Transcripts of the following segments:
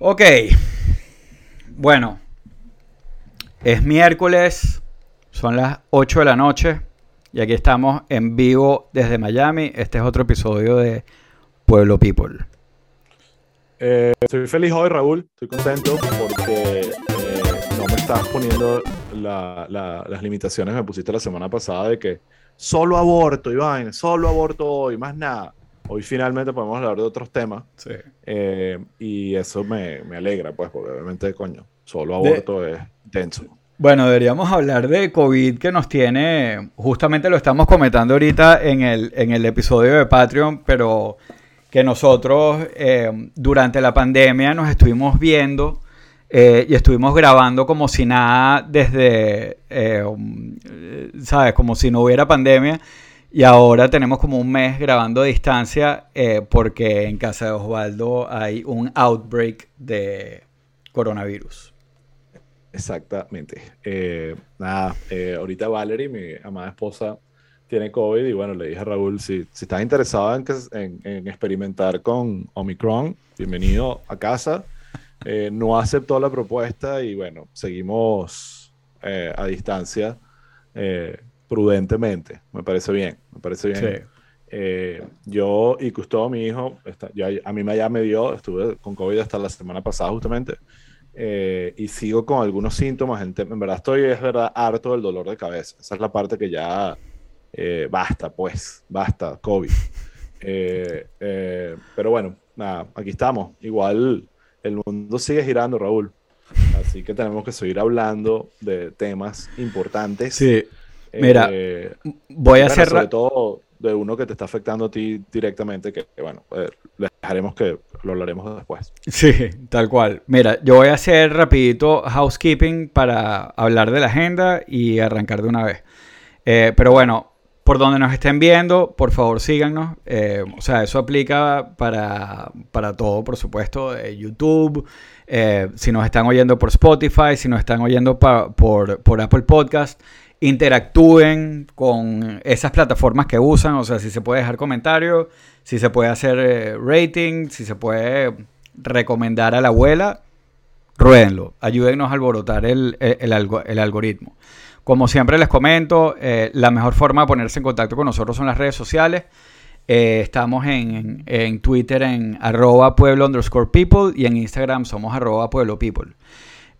Ok. Bueno. Es miércoles. Son las 8 de la noche. Y aquí estamos en vivo desde Miami. Este es otro episodio de Pueblo People. Eh, estoy feliz hoy, Raúl. Estoy contento porque eh, no me estás poniendo las limitaciones que me pusiste la semana pasada de que solo aborto, Iván, solo aborto hoy, más nada. Hoy finalmente podemos hablar de otros temas. Sí. Eh, y eso me, me, alegra, pues, porque obviamente, coño, solo aborto es intenso. Bueno, deberíamos hablar de COVID que nos tiene, justamente lo estamos comentando ahorita en el, en el episodio de Patreon, pero que nosotros eh, durante la pandemia nos estuvimos viendo eh, y estuvimos grabando como si nada desde, um, ¿sabes? Como si no hubiera pandemia. Y ahora tenemos como un mes grabando a distancia eh, porque en casa de Osvaldo hay un outbreak de coronavirus. Exactamente. Eh, nada, eh, ahorita Valerie, mi amada esposa, tiene COVID y bueno, le dije a Raúl, si, si estás interesado en, en, experimentar con Omicron, bienvenido a casa. no aceptó la propuesta y bueno, seguimos a distancia prudentemente. Me parece bien, me parece bien. Eh, yo y Custodio, mi hijo, está, ya, a mí ya me dio, estuve con COVID hasta la semana pasada justamente, eh, y sigo con algunos síntomas. En, en, verdad estoy, es verdad, harto del dolor de cabeza. Esa es la parte que ya eh, basta, pues, basta, COVID. pero bueno, nada, aquí estamos. Igual el mundo sigue girando, Raúl. Así que tenemos que seguir hablando de temas importantes. Sí. Mira, eh, voy a hacer... Sobre todo de uno que te está afectando a ti directamente, que, bueno, eh, dejaremos que lo hablaremos después. Sí, tal cual. Mira, yo voy a hacer rapidito housekeeping para hablar de la agenda y arrancar de una vez. Eh, pero bueno, por donde nos estén viendo, por favor síganos. o sea, eso aplica para, para todo, por supuesto, YouTube. si nos están oyendo por Spotify, si nos están oyendo por, por Apple Podcast interactúen con esas plataformas que usan, o sea, si se puede dejar comentarios, si se puede hacer eh, rating, si se puede recomendar a la abuela, ruédenlo, ayúdennos a alborotar el, el, algoritmo. Como siempre les comento, eh, la mejor forma de ponerse en contacto con nosotros son las redes sociales. Eh, estamos en, en, Twitter en arroba pueblo underscore people y en Instagram somos arroba pueblo people.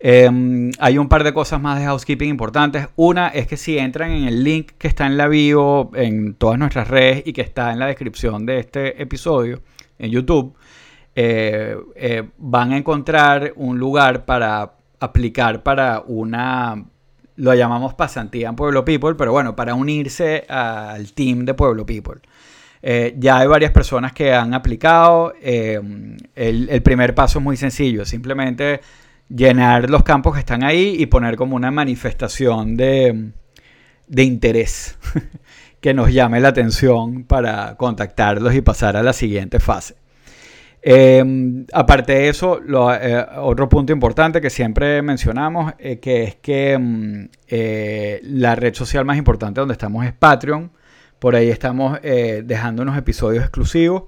Em, hay un par de cosas más de housekeeping importantes. Una es que si entran en el link que está en la bio, en todas nuestras redes y que está en la descripción de este episodio en YouTube, eh, eh, van a encontrar un lugar para aplicar para una, lo llamamos pasantía en Pueblo People, pero bueno, para unirse al team de Pueblo People. Eh, ya hay varias personas que han aplicado. Em, el, el primer paso es muy sencillo, simplemente llenar los campos que están ahí y poner como una manifestación de, interés que nos llame la atención para contactarlos y pasar a la siguiente fase. Em, aparte de eso, eh, otro punto importante que siempre mencionamos, eh, que es que mm, eh, la red social más importante donde estamos es Patreon. Por ahí estamos dejando unos episodios exclusivos.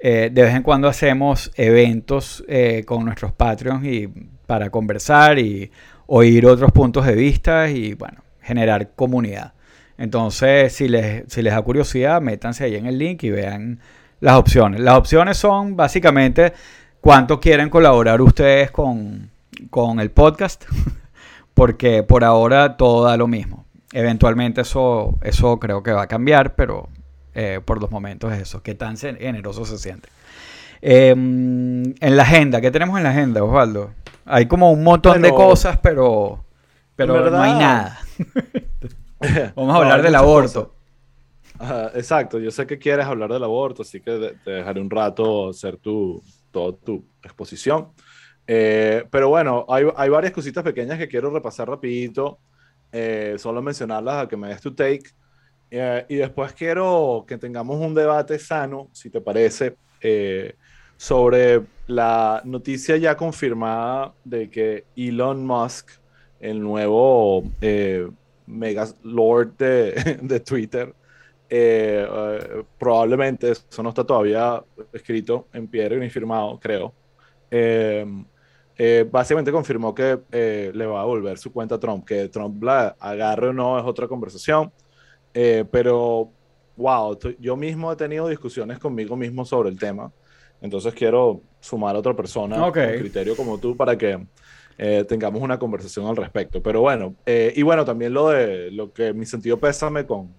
de vez en cuando hacemos eventos con nuestros Patreons y para conversar y oír otros puntos de vista y, bueno, generar comunidad. Entonces, si les, si les da curiosidad, métanse ahí en el link y vean las opciones. Las opciones son básicamente cuánto quieren colaborar ustedes con, el podcast, porque por ahora todo da lo mismo. Eventualmente eso, eso creo que va a cambiar, pero eh, por los momentos es eso, qué tan generoso se siente. Em, en la agenda, ¿qué tenemos en la agenda, Osvaldo? Hay como un montón de cosas, pero, pero no hay nada. Vamos a hablar del aborto. exacto, yo sé que quieres hablar del aborto, así que te dejaré un rato hacer tu, toda tu exposición. Eh, pero bueno, hay, hay, varias cositas pequeñas que quiero repasar rapidito, eh, solo mencionarlas a que me des tu take. Eh, y después quiero que tengamos un debate sano, si te parece, sobre la noticia ya confirmada de que Elon Musk, el nuevo eh, mega lord de, de Twitter, eh, eh, probablemente, eso no está todavía escrito en piedra ni firmado, creo, eh, básicamente confirmó que le va a volver su cuenta a Trump. Que Trump la agarre o no es otra conversación. Pero, wow, yo mismo he tenido discusiones conmigo mismo sobre el tema. Entonces quiero sumar a otra persona con criterio como tú para que tengamos una conversación al respecto. Pero bueno, y bueno, también lo de lo que mi sentido pésame con,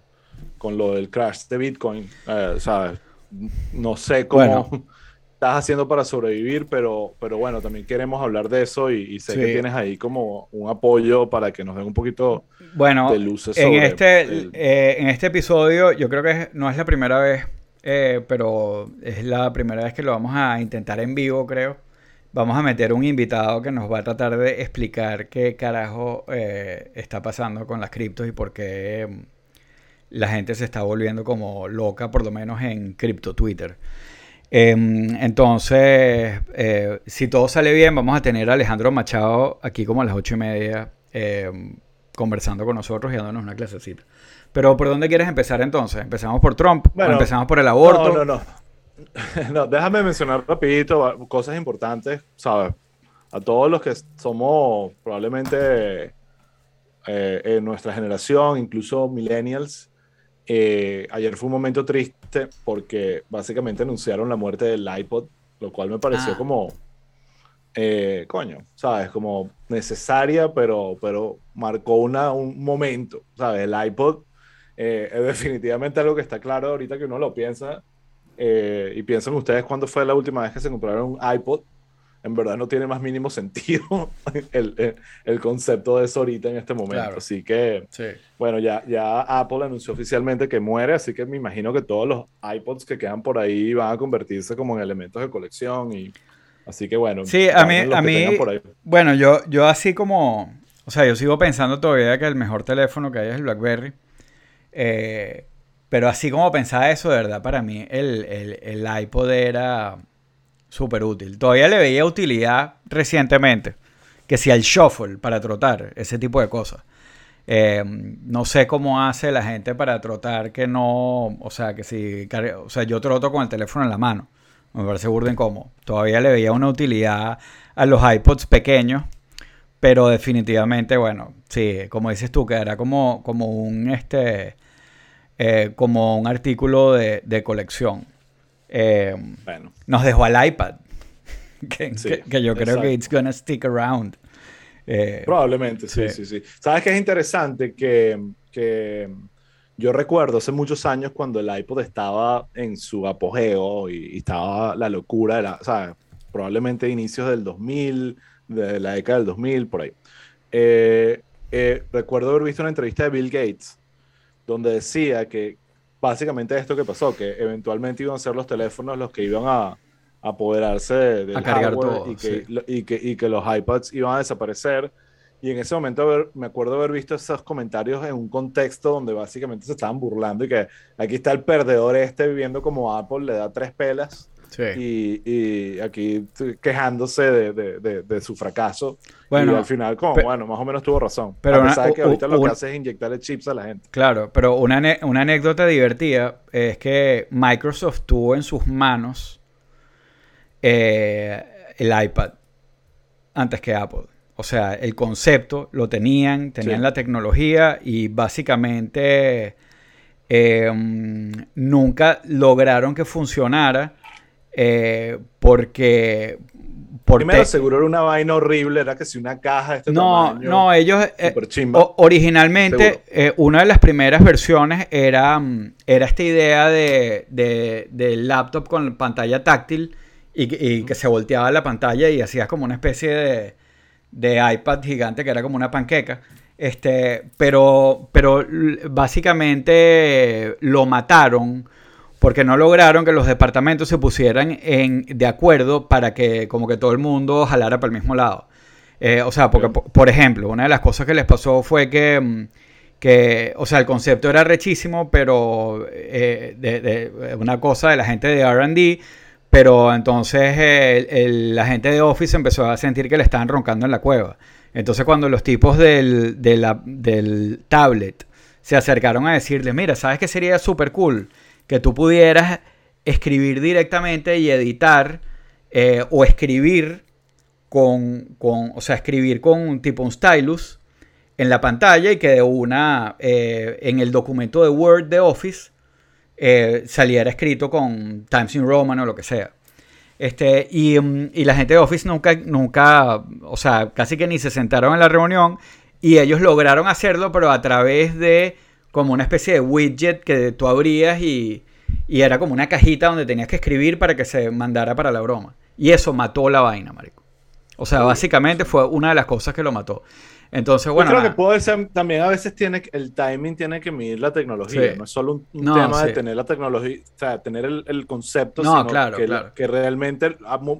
con lo del crash de Bitcoin, ¿sabes? No sé cómo estás haciendo para sobrevivir, pero, pero bueno, también queremos hablar de eso y, sé que tienes ahí como un apoyo para que nos den un poquito bueno, de luces sobre en este, eh, en este episodio yo creo que no es la primera vez, eh, pero es la primera vez que lo vamos a intentar en vivo, creo. Vamos a meter un invitado que nos va a tratar de explicar qué carajo eh, está pasando con las criptos y por qué mm, la gente se está volviendo como loca, por lo menos en cripto Twitter. Em, entonces, eh, si todo sale bien, vamos a tener a Alejandro Machado aquí como a las ocho y media em, conversando con nosotros y dándonos una clasecita. Pero ¿por dónde quieres empezar entonces? ¿Empezamos por Trump o empezamos por el aborto? No, no, no. no, déjame mencionar rapidito cosas importantes, ¿sabes? A todos los que somos probablemente eh, en nuestra generación, incluso millennials, eh, ayer fue un momento triste porque básicamente anunciaron la muerte del iPod, lo cual me pareció ah. como, eh, coño, ¿sabes? Como necesaria, pero, pero marcó una, un momento, ¿sabes? El iPod eh, es definitivamente algo que está claro ahorita que uno lo piensa. y piensan ustedes cuándo fue la última vez que se compraron un iPod en verdad no tiene más mínimo sentido el, el, concepto de eso ahorita en este momento. Así que, bueno, ya, ya Apple anunció oficialmente que muere, así que me imagino que todos los iPods que quedan por ahí van a convertirse como en elementos de colección. y Así que bueno. Sí, a mí, a mí bueno, yo, yo así como, o sea, yo sigo pensando todavía que el mejor teléfono que hay es el BlackBerry. Eh, pero así como pensaba eso, de verdad, para mí el, el, el iPod era súper útil. Todavía le veía utilidad recientemente, que si al shuffle para trotar, ese tipo de cosas. Eh, no sé cómo hace la gente para trotar que no, o sea, que si, o sea, yo troto con el teléfono en la mano. Me parece burden como. Todavía le veía una utilidad a los iPods pequeños, pero definitivamente, bueno, sí, como dices tú, que era como, como un este, eh, como un artículo de, de colección. Eh, bueno. Nos dejó al iPad. que, yo creo que it's gonna stick around. Eh, Probablemente, sí, sí, sí, ¿Sabes qué es interesante? Que, que, yo recuerdo hace muchos años cuando el iPod estaba en su apogeo y, estaba la locura, de la, ¿sabes? probablemente inicios del 2000, de la década del 2000, por ahí. Eh, recuerdo haber visto una entrevista de Bill Gates donde decía que básicamente esto que pasó, que eventualmente iban a ser los teléfonos los que iban a, apoderarse del a cargar todo, y, que, y, que, y, que, los iPads iban a desaparecer. Y en ese momento me acuerdo haber visto esos comentarios en un contexto donde básicamente se estaban burlando y que aquí está el perdedor este viviendo como Apple le da tres pelas y, aquí quejándose de, su fracaso. Bueno, y al final, como, bueno, más o menos tuvo razón. Pero a pesar que ahorita lo que hace es inyectarle chips a la gente. Claro, pero una, anécdota divertida es que Microsoft tuvo en sus manos eh, el iPad antes que Apple. O sea, el concepto lo tenían, tenían la tecnología y básicamente em, nunca lograron que funcionara eh, porque... Primero seguro era una vaina horrible, era que si una caja de este no, No, ellos... Eh, originalmente, eh, una de las primeras versiones era, mm, era esta idea de, de, laptop con pantalla táctil y, que se volteaba la pantalla y hacías como una especie de, de iPad gigante que era como una panqueca. Este, pero, pero básicamente lo mataron porque no lograron que los departamentos se pusieran en, de acuerdo para que como que todo el mundo jalara para el mismo lado. Eh, o sea, porque, por, ejemplo, una de las cosas que les pasó fue que, mm, que o sea, el concepto era rechísimo, pero eh, de, una cosa de la gente de RD, pero entonces la gente de Office empezó a sentir que le estaban roncando en la cueva. Entonces cuando los tipos del, del tablet se acercaron a decirle, mira, ¿sabes qué sería súper cool? Que tú pudieras escribir directamente y editar eh, o escribir con, con, o sea, escribir con tipo un stylus en la pantalla y que de una, eh, en el documento de Word de Office, eh, saliera escrito con Times New Roman o lo que sea. Este, y, mm, y, la gente de Office nunca, nunca, o sea, casi que ni se sentaron en la reunión y ellos lograron hacerlo, pero a través de como una especie de widget que tú abrías y, y era como una cajita donde tenías que escribir para que se mandara para la broma. Y eso mató la vaina, marico. O sea, básicamente fue una de las cosas que lo mató. Entonces, bueno. Yo creo que puede ser, también a veces tiene, el timing tiene que medir la tecnología. No es solo un, tema de tener la tecnología, o sea, tener el, concepto, no, sino claro, que, claro. que realmente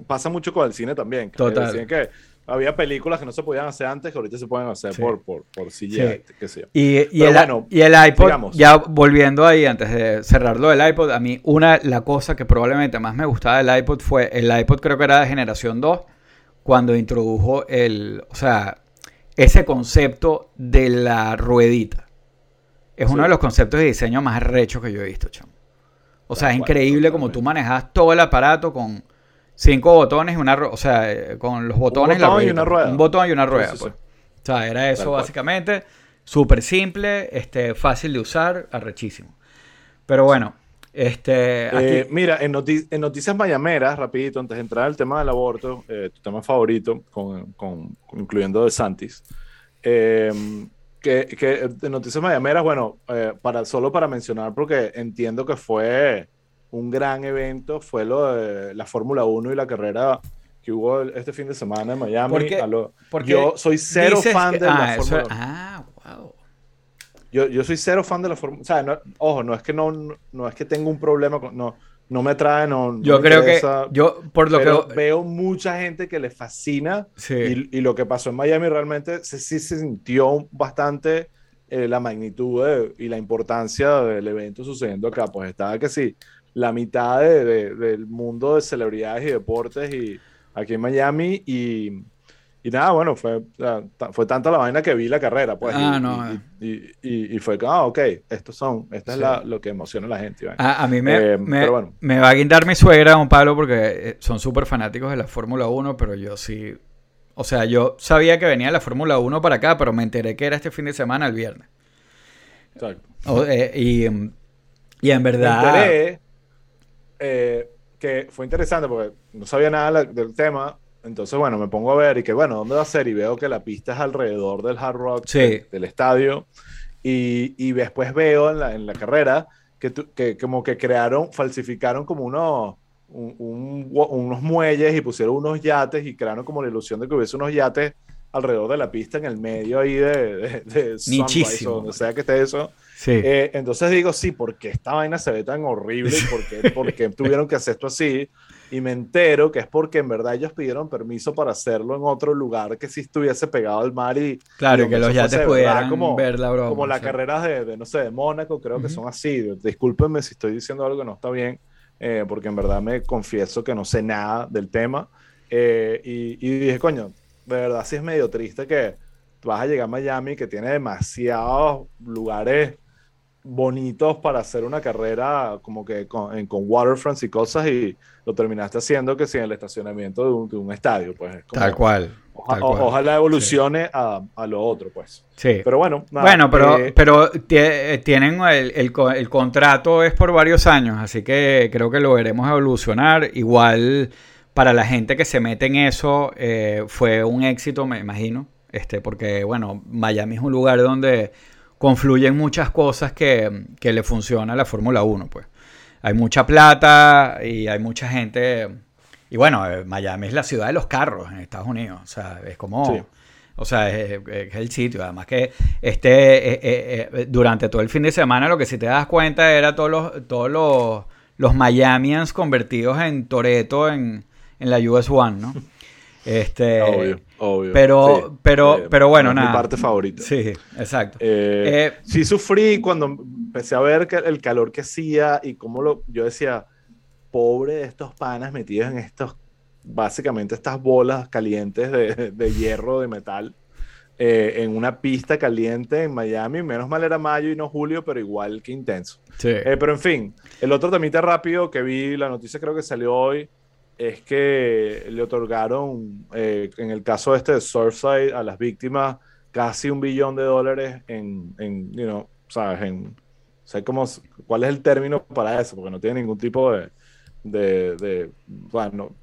pasa mucho con el cine también. Total. Que había películas que no se podían hacer antes que ahorita se pueden hacer por, por, por CGI, qué sé yo. Y, y, el, y, el, iPod, ya volviendo ahí, antes de cerrarlo del iPod, a mí una, la cosa que probablemente más me gustaba del iPod fue, el iPod creo que era de generación 2, cuando introdujo el, o sea, ese concepto de la ruedita. Es uno de los conceptos de diseño más rechos que yo he visto, chamo. O sea, es increíble como tú manejas todo el aparato con cinco botones y una rueda. O sea, eh, con los botones. Un botón y una rueda. Un botón y una rueda, pues. O sea, era eso básicamente. Súper simple, este, fácil de usar, arrechísimo. Pero bueno, este, eh, mira, en, Noticias Mayameras, rapidito, antes de entrar al tema del aborto, eh, tu tema favorito, con, incluyendo de Santis, eh, que, que, en Noticias Mayameras, bueno, para, solo para mencionar, porque entiendo que fue un gran evento, fue lo de la Fórmula 1 y la carrera que hubo este fin de semana en Miami. porque yo soy cero fan de la ah, Fórmula 1. Ah, wow. Yo, yo soy cero fan de la Fórmula. O sea, ojo, no es que no, no es que tengo un problema con. No, no me trae, no. Yo creo que. Yo, por lo que. Veo mucha gente que le fascina. Y, y, lo que pasó en Miami realmente sí se, sintió bastante eh, la magnitud y la importancia del evento sucediendo acá. Pues estaba que sí, la mitad de, del mundo de celebridades y deportes y aquí en Miami. Y y nada, bueno, fue, fue tanta la vaina que vi la carrera, pues. Ah, y, no. Y, y, fue que, ah, ok, estos son, esta es la, lo que emociona a la gente. A, mí me, eh, me, me, va a guindar mi suegra, un Pablo, porque eh, son súper fanáticos de la Fórmula 1, pero yo sí. O sea, yo sabía que venía la Fórmula 1 para acá, pero me enteré que era este fin de semana, el viernes. Exacto. Eh, y, y, en verdad. Me enteré que fue interesante porque no sabía nada del tema entonces, bueno, me pongo a ver y que, bueno, ¿dónde va a ser? Y veo que la pista es alrededor del Hard Rock, del, estadio. Y, y, después veo en la, en la carrera que, que, como que crearon, falsificaron como unos, unos muelles y pusieron unos yates y crearon como la ilusión de que hubiese unos yates alrededor de la pista en el medio ahí de, de, de Sunrise, donde sea que esté eso. Sí. Eh, entonces digo, sí, porque esta vaina se ve tan horrible, porque, porque tuvieron que hacer esto así y me entero que es porque en verdad ellos pidieron permiso para hacerlo en otro lugar que si estuviese pegado al mar y claro que los yates pudieran como, ver la broma como las carreras de, no sé de Mónaco creo que son así discúlpenme si estoy diciendo algo que no está bien eh, porque en verdad me confieso que no sé nada del tema eh, y, y, dije coño de verdad sí es medio triste que vas a llegar a Miami que tiene demasiados lugares bonitos para hacer una carrera como que con, con waterfronts y cosas y lo terminaste haciendo que si en el estacionamiento de un, estadio, pues. tal cual. Ojalá evolucione a, a, lo otro, pues. Sí. Pero bueno. bueno, pero, eh, pero tienen el, el, el, contrato es por varios años, así que creo que lo veremos evolucionar. Igual para la gente que se mete en eso eh, fue un éxito, me imagino. Este, porque, bueno, Miami es un lugar donde confluyen muchas cosas que, que le funciona a la Fórmula 1, pues. Hay mucha plata y hay mucha gente. Y bueno, eh, Miami es la ciudad de los carros en Estados Unidos. O sea, es como. O sea, es, el sitio. Además que este, eh, eh, durante todo el fin de semana lo que si te das cuenta era todos los, todos los, los Miamians convertidos en Toreto en, en la US One, ¿no? Este, obvio, obvio. Pero, pero, eh, pero bueno, nada. Mi parte favorita. Sí, exacto. Eh, eh, sí sufrí cuando empecé a ver que el calor que hacía y cómo lo... Yo decía, pobre de estos panas metidos en estos, básicamente estas bolas calientes de, de hierro, de metal, en una pista caliente en Miami. Menos mal era mayo y no julio, pero igual que intenso. Sí. pero en fin, el otro temita rápido que vi, la noticia creo que salió hoy, es que le otorgaron, eh, en el caso este de Surfside, a las víctimas casi un billón de dólares en, en you know, ¿sabes? En, sé cómo, cuál es el término para eso, porque no tiene ningún tipo de, de, bueno,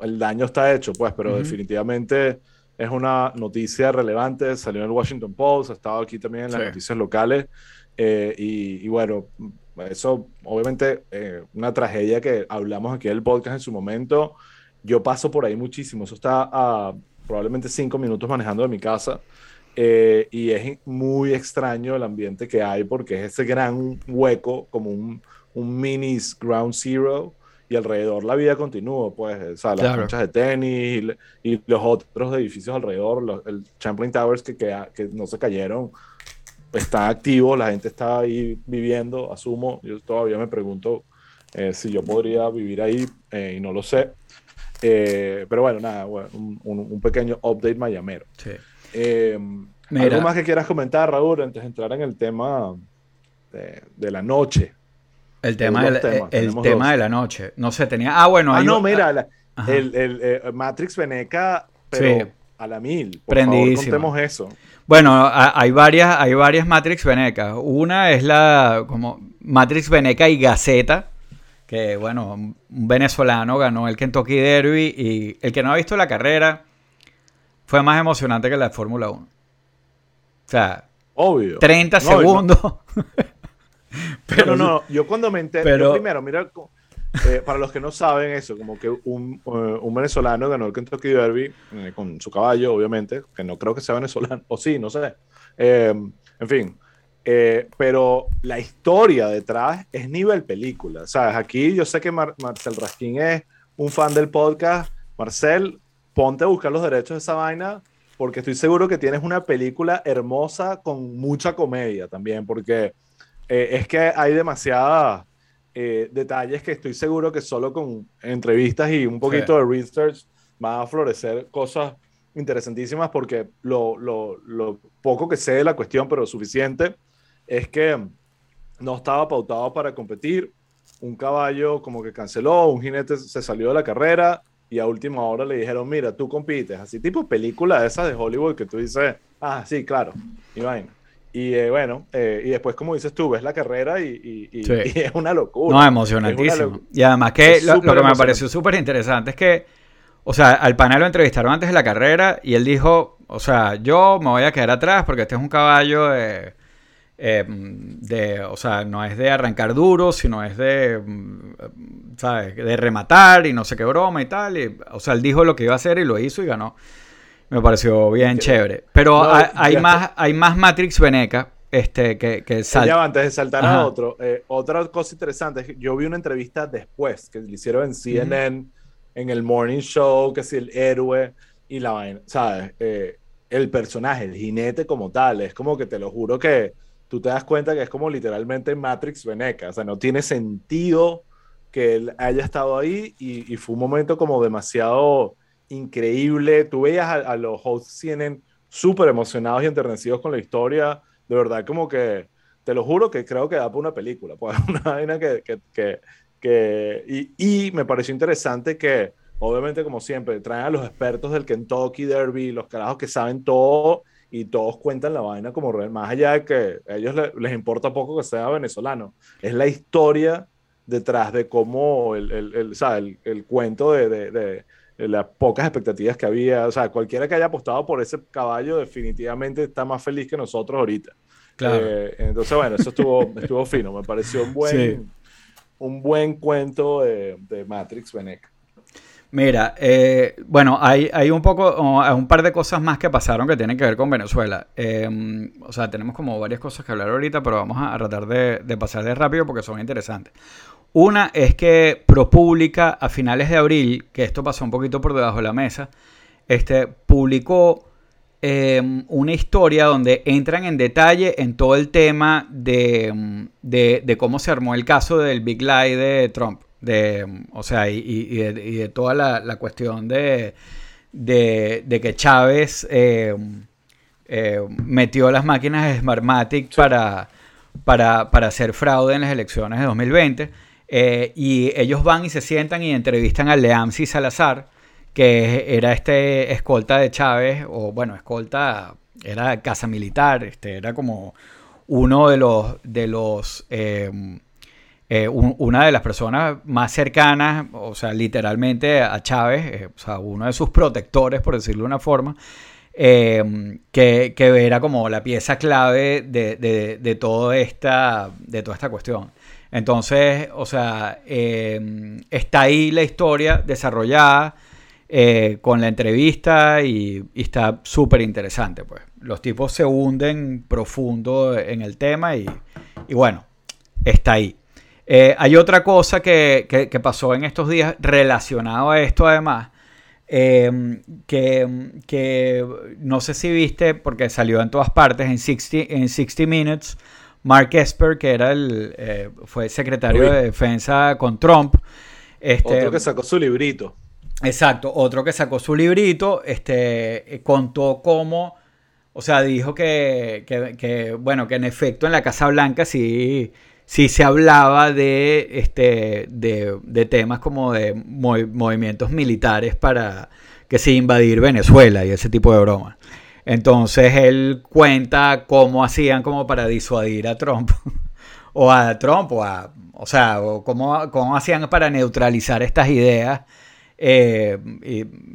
el daño está hecho, pues, pero definitivamente es una noticia relevante, salió en el Washington Post, ha estado aquí también en las noticias locales, eh, y, bueno, eso obviamente eh, una tragedia que hablamos aquí del podcast en su momento, yo paso por ahí muchísimo, eso está a probablemente cinco minutos manejando de mi casa, eh, y es muy extraño el ambiente que hay porque es ese gran hueco, como un, un mini ground zero, y alrededor la vida continúa, pues, o sea, las canchas de tenis y, los otros edificios alrededor, el Champlain Towers que, que, que, no se cayeron, está activo, la gente está ahí viviendo, asumo, yo todavía me pregunto eh, si yo podría vivir ahí eh, y no lo sé. pero bueno, nada, un, un, pequeño update mayamero. Sí. Eh, ¿Algo más que quieras comentar, Raúl, antes de entrar en el tema de, la noche? El tema, de, el tema de la noche. No sé, tenía. Ah, bueno. Ah, no, mira, el, el, eh, Matrix Veneca, pero a la mil. Por Favor, contemos eso. Bueno, hay varias, hay varias Matrix Veneca. Una es la como Matrix Veneca y Gaceta, que bueno, un venezolano ganó el Kentucky Derby y el que no ha visto la carrera fue más emocionante que la de Fórmula 1. O sea, Obvio. 30 segundos. pero no, yo cuando me enteré, pero, primero, mira, eh, para los que no saben eso, como que un, eh, un venezolano ganó el Kentucky Derby eh, con su caballo, obviamente, que no creo que sea venezolano, o sí, no sé. en fin, pero la historia detrás es nivel película, ¿sabes? Aquí yo sé que Marcel Raskin es un fan del podcast. Marcel, ponte a buscar los derechos de esa vaina, porque estoy seguro que tienes una película hermosa con mucha comedia también, porque es que hay demasiados eh, detalles que estoy seguro que solo con entrevistas y un poquito de research va a florecer cosas interesantísimas, porque lo, lo, lo poco que sé de la cuestión, pero suficiente, es que no estaba pautado para competir. Un caballo como que canceló, un jinete se salió de la carrera, y a última hora le dijeron, mira, tú compites, así tipo película esa de Hollywood que tú dices, ah, sí, claro, y vaina. Y eh, bueno, eh, y después, como dices tú, ves la carrera y, es una locura. No, emocionantísimo. y además que lo, que me pareció súper interesante es que, o sea, al panel lo entrevistaron antes de la carrera y él dijo, o sea, yo me voy a quedar atrás porque este es un caballo... Eh, Em, de, o sea, no es de arrancar duro, sino es de, mm, ¿sabes? De rematar y no sé qué broma y tal. o sea, él dijo lo que iba a hacer y lo hizo y ganó. Me pareció bien chévere. Pero hay, más, hay más Matrix Veneca este, que, que Ya, antes de saltar a otro, eh, otra cosa interesante es que yo vi una entrevista después que le hicieron en CNN, en el Morning Show, que si el héroe y la vaina, ¿sabes? Eh, el personaje, el jinete como tal, es como que te lo juro que tú te das cuenta que es como literalmente Matrix Veneca, o sea, no tiene sentido que él haya estado ahí y, fue un momento como demasiado increíble. Tú veías a, los hosts CNN súper emocionados y enternecidos con la historia, de verdad como que, te lo juro que creo que da para una película, pues una vaina que, que, que, que y, y me pareció interesante que obviamente como siempre traen a los expertos del Kentucky Derby, los carajos que saben todo y todos cuentan la vaina como real, más allá de que a ellos les, importa poco que sea venezolano, es la historia detrás de cómo el, el, el, el cuento de, de, de, las pocas expectativas que había, o sea, cualquiera que haya apostado por ese caballo definitivamente está más feliz que nosotros ahorita. Claro. Eh, entonces, bueno, eso estuvo, estuvo fino, me pareció un buen, un buen cuento de, de Matrix Veneca. Mira, eh, bueno, hay, hay, un poco, un par de cosas más que pasaron que tienen que ver con Venezuela. Em, o sea, tenemos como varias cosas que hablar ahorita, pero vamos a, tratar de, de pasar rápido porque son interesantes. Una es que ProPublica a finales de abril, que esto pasó un poquito por debajo de la mesa, este, publicó em, una historia donde entran en detalle en todo el tema de, de cómo se armó el caso del Big Lie de Trump de, o sea, y, de, toda la, cuestión de, de, que Chávez eh, eh, metió las máquinas de Smartmatic para, para, para, hacer fraude en las elecciones de 2020. Eh, y ellos van y se sientan y entrevistan a Leamsi Salazar, que era este escolta de Chávez, o bueno, escolta, era casa militar, este, era como uno de los, de los eh, eh, una de las personas más cercanas, o sea, literalmente a Chávez, o sea, uno de sus protectores, por decirlo de una forma, que, que, era como la pieza clave de, de, de, toda esta, de toda esta cuestión. Entonces, o sea, em, está ahí la historia desarrollada eh, con la entrevista y, está súper interesante, pues. Los tipos se hunden profundo en el tema y, bueno, está ahí. Eh, hay otra cosa que, pasó en estos días relacionado a esto además, em, que, no sé si viste porque salió en todas partes en 60, en 60 Minutes Mark Esper, que era el, eh, fue secretario de defensa con Trump. Este, otro que sacó su librito. Exacto, otro que sacó su librito, este, contó cómo, o sea, dijo que, que, bueno, que en efecto en la Casa Blanca sí, sí se hablaba de, este, de, de temas como de movimientos militares para que se invadir Venezuela y ese tipo de bromas. Entonces él cuenta cómo hacían como para disuadir a Trump. o a Trump, o a. O sea, cómo, cómo hacían para neutralizar estas ideas eh,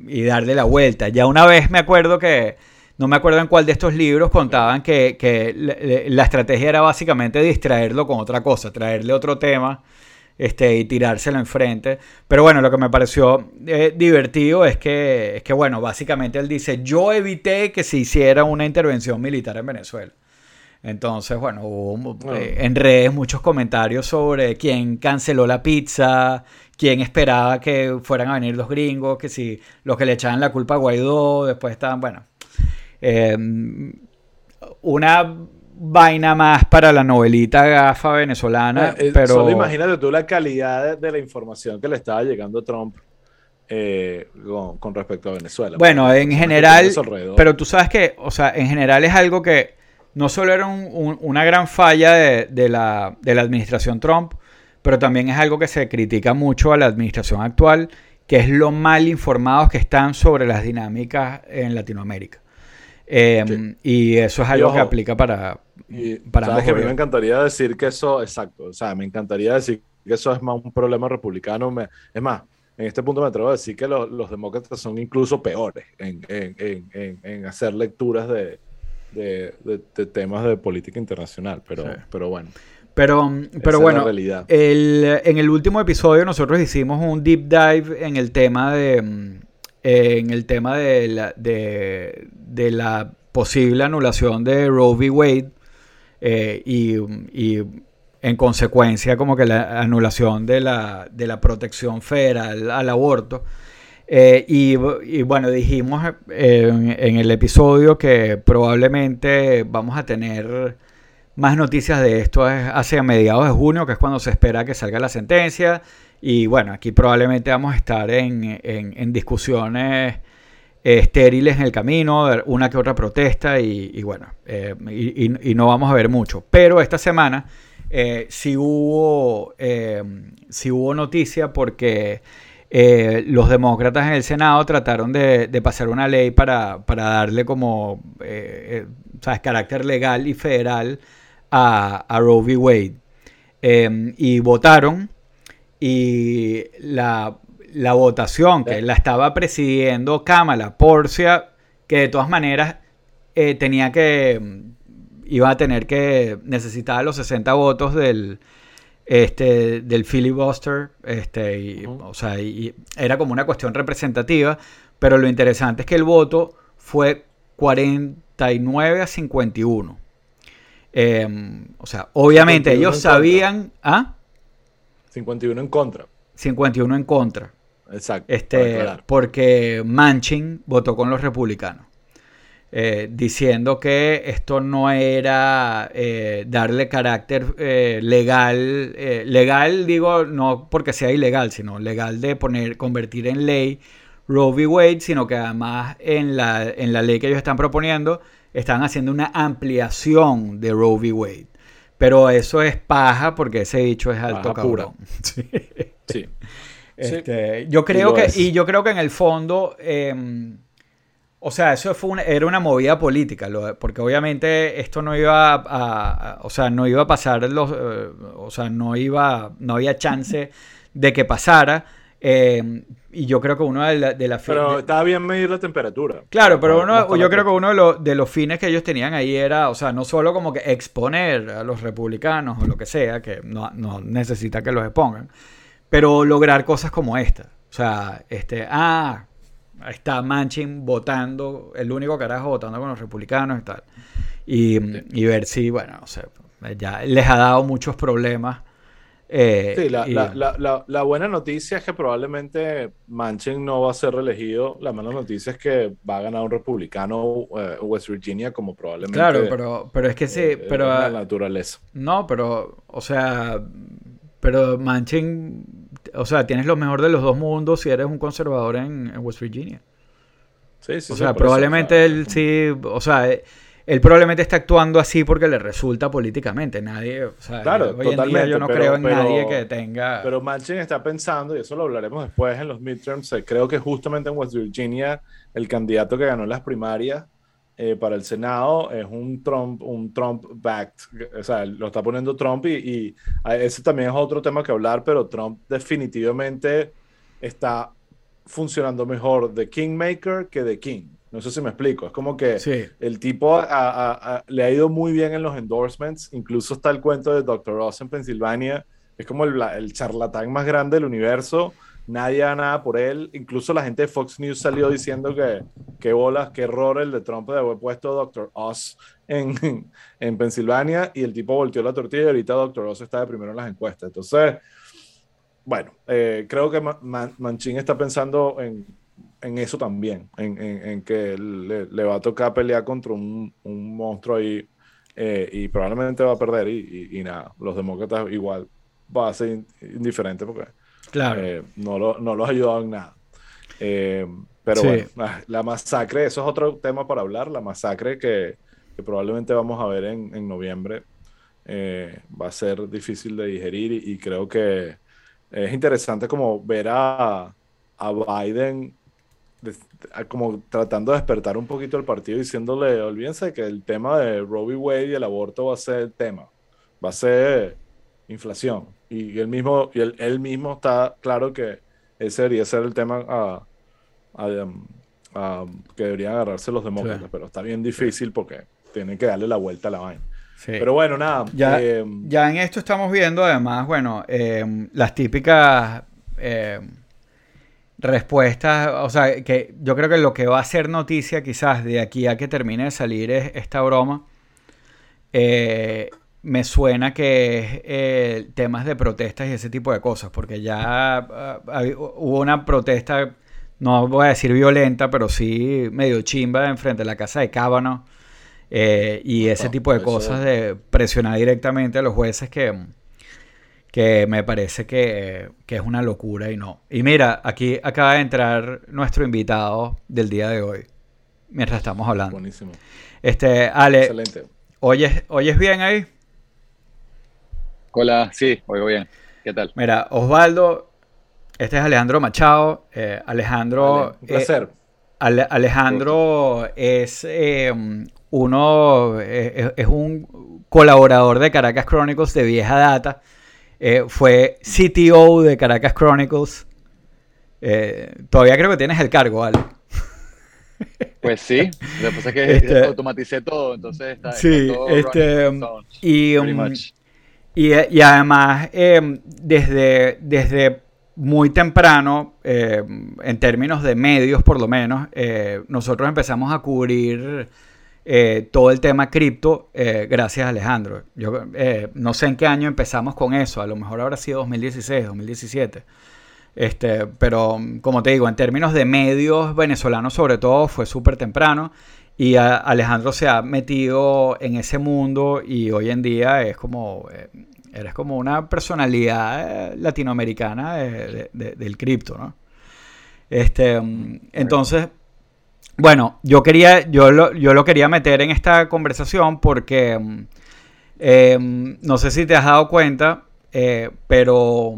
y, darle la vuelta. Ya una vez me acuerdo que. No me acuerdo en cuál de estos libros contaban que, que la estrategia era básicamente distraerlo con otra cosa, traerle otro tema este, y tirárselo enfrente. Pero bueno, lo que me pareció eh, divertido es que, es que, bueno, básicamente él dice, yo evité que se hiciera una intervención militar en Venezuela. Entonces, bueno, hubo eh, en redes muchos comentarios sobre quién canceló la pizza, quién esperaba que fueran a venir los gringos, que si los que le echaban la culpa a Guaidó, después estaban, bueno, eh, una vaina más para la novelita gafa venezolana. Eh, eh, pero... Solo imagínate tú la calidad de, la información que le estaba llegando a Trump eh, con, respecto a Venezuela. Bueno, en general, pero tú sabes que, o sea, en general es algo que no solo era una gran falla de, la, de la administración Trump, pero también es algo que se critica mucho a la administración actual, que es lo mal informados que están sobre las dinámicas en Latinoamérica. Y eso es algo que aplica para, y, sabes que a mí me encantaría decir que eso, exacto, o sea, me encantaría decir que eso es más un problema republicano. es más, en este punto me atrevo a decir que los demócratas son incluso peores en, en, en, en hacer lecturas de, de, de, temas de política internacional, pero, pero bueno. Pero, pero bueno, el, en el último episodio nosotros hicimos un deep dive en el tema de, en el tema de la, de, de la posible anulación de Roe v. Wade eh, y, en consecuencia como que la anulación de la, de la protección federal al aborto. Eh, y, bueno, dijimos eh, en, el episodio que probablemente vamos a tener más noticias de esto hacia mediados de junio, que es cuando se espera que salga la sentencia. Y bueno, aquí probablemente vamos a estar en, en discusiones estériles en el camino, una que otra protesta y, bueno, eh, y, no vamos a ver mucho. Pero esta semana eh, sí, hubo, eh, hubo noticia porque los demócratas en el Senado trataron de, pasar una ley para, darle como, ¿sabes?, carácter legal y federal a, a Roe v. Wade. y votaron y la la votación que la estaba presidiendo Kamala Porcia, que de todas maneras eh, tenía que, mm, iba a tener que necesitar los 60 votos del, este, del filibuster, este, y, o sea, y era como una cuestión representativa, pero lo interesante es que el voto fue 49 a 51. Em, o sea, obviamente ellos sabían... ¿ah? 51 en contra. 51 en contra. Exacto. Este, porque Manchin votó con los republicanos. Eh, diciendo que esto no era eh, darle carácter eh, legal, legal digo no porque sea ilegal, sino legal de poner, convertir en ley Roe v. Wade, sino que además en la, en la ley que ellos están proponiendo están haciendo una ampliación de Roe v. Wade. Pero eso es paja porque ese dicho es alto Paja pura. cabrón. Sí. Sí. Este, yo creo lo que, es. y yo creo que en el fondo, eh, o sea, eso fue una- era una movida política, lo- porque obviamente esto no iba a, a- a- o sea, no iba a pasar los, eh, o sea, no iba, no había chance de que pasara. eh, y yo creo que uno de la, de Pero de- está bien medir la temperatura. Claro, pero No uno, yo creo que uno de los, de los fines que ellos tenían ahí era, o sea, no solo como que exponer a los republicanos o lo que sea, que no, no necesita que los expongan, pero lograr cosas como esta. O sea, este, ah, está Manchin votando, el único carajo votando con los republicanos y tal. Y, y ver si, bueno, o sea, ya les ha dado muchos problemas. eh, Sí, la, y- la- la- la- la buena noticia es que probablemente Manchin no va a ser reelegido. La mala noticia es que va a ganar un republicano eh, West Virginia como probablemente claro, pero, pero es que sí, eh, pero... la naturaleza. No, pero, o sea, pero Manchin, o sea, tienes lo mejor de los dos mundos si eres un conservador en, en West Virginia. Sí, sí, O sí, sea, eso, probablemente él sí, o sea, eh, él probablemente está actuando así porque le resulta políticamente. Nadie, o sea, Claro, hoy en día totalmente, yo no pero- creo en pero- nadie que tenga... Pero Manchin está pensando, y eso lo hablaremos después en los midterms, eh, creo que justamente en West Virginia el candidato que ganó las primarias eh, para el Senado es un Trump, un Trump backed, o sea, lo está poniendo Trump y, y a- ese también es otro tema que hablar, pero Trump definitivamente está funcionando mejor de Kingmaker que de King. No sé si me explico, es como que Sí. el tipo a- a- a- le ha ido muy bien en los endorsements. Incluso está el cuento de Dr. Oz en Pensilvania. Es como el, el charlatán más grande del universo. Nadie da nada por él. Incluso la gente de Fox News salió diciendo que qué bolas, qué error el de Trump de haber puesto Dr. Oz en, en Pensilvania. Y el tipo volteó la tortilla y ahorita Dr. Oz está de primero en las encuestas. Entonces, bueno, eh, creo que Ma- Ma- Manchin está pensando en, en eso también, en, en- que le, le va a tocar pelear contra un, un monstruo ahí eh, y probablemente va a perder y, y- y nada, los demócratas igual va a ser in- indiferente porque Claro. eh, no, lo, no los en nada. Eh, pero Sí. bueno, la masacre, eso es otro tema para hablar, la masacre que, que probablemente vamos a ver en, en noviembre eh, va a ser difícil de digerir y, y creo que es interesante como ver a, a Biden a- como tratando de despertar un poquito el partido diciéndole, olvídense de que el tema de Roe v. Wade y el aborto va a ser el tema, va a ser inflación. Y él mismo, y él, él mismo está claro que ese debería ser el tema a, a, a- que deberían agarrarse los demócratas, Sí. pero está bien difícil porque tienen que darle la vuelta a la vaina. sí. Pero bueno, nada. Ya, eh, ya en esto estamos viendo además, bueno, eh, las típicas eh, respuestas, o sea, que yo creo que lo que va a ser noticia quizás de aquí a que termine de salir es esta broma, eh, me suena que es eh, temas de protestas y ese tipo de cosas, porque ya ah, hubo una protesta, no voy a decir violenta, pero sí medio chimba enfrente de la casa de Cábano. eh, y ese tipo de cosas de presionar directamente a los jueces que, que me parece que, que es una locura y no. Y mira, aquí acaba de entrar nuestro invitado del día de hoy, mientras estamos hablando. buenísimo. Este, Ale, Excelente. ¿oyes, ¿oyes bien ahí? Hola, sí, oigo bien. ¿Qué tal? Mira, Osvaldo, este es Alejandro Machado. eh, Alejandro, Vale, un placer. eh, Ale- Alejandro es eh, uno, eh, es, es un colaborador de Caracas Chronicles de vieja data. Eh, fue CTO de Caracas Chronicles. Eh, todavía creo que tienes el cargo, Ale. Pues sí, lo que pasa es que Este- automaticé todo, entonces está, está Sí, todo este, Y, um. Y, y además, eh, desde, desde muy temprano, eh, en términos de medios por lo menos, eh, nosotros empezamos a cubrir eh, todo el tema cripto eh, gracias a Alejandro. Yo eh, no sé en qué año empezamos con eso, a lo mejor habrá sido 2016, 2017. Este, pero como te digo, en términos de medios venezolanos sobre todo fue súper temprano y Alejandro se ha metido en ese mundo y hoy en día es como, eh, eres como una personalidad eh, latinoamericana de- de- de- del cripto, ¿no? Este, mm, entonces, bueno, yo quería, yo lo, yo lo quería meter en esta conversación porque mm, Em, no sé si te has dado cuenta, eh, pero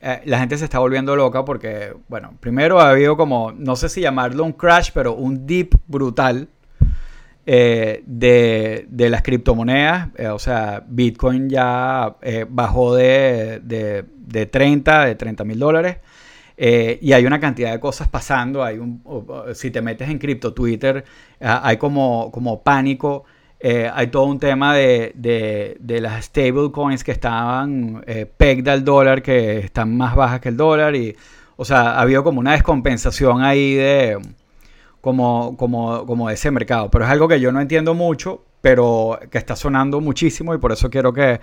eh, la gente se está volviendo loca porque, bueno, primero ha habido como, no sé si llamarlo un crash, pero un dip brutal eh, de, las criptomonedas. o sea, Bitcoin ya bajó de, de, 30, de 30 mil dólares. y hay una cantidad de cosas pasando. Hay un, si te metes en cripto Twitter, ah, hay como, como pánico. Eh, hay todo un tema de, de, de las stablecoins que estaban eh, pegged al dólar, que están más bajas que el dólar. Y, o sea, ha habido como una descompensación ahí de como, como, como ese mercado. Pero es algo que yo no entiendo mucho, pero que está sonando muchísimo y por eso quiero que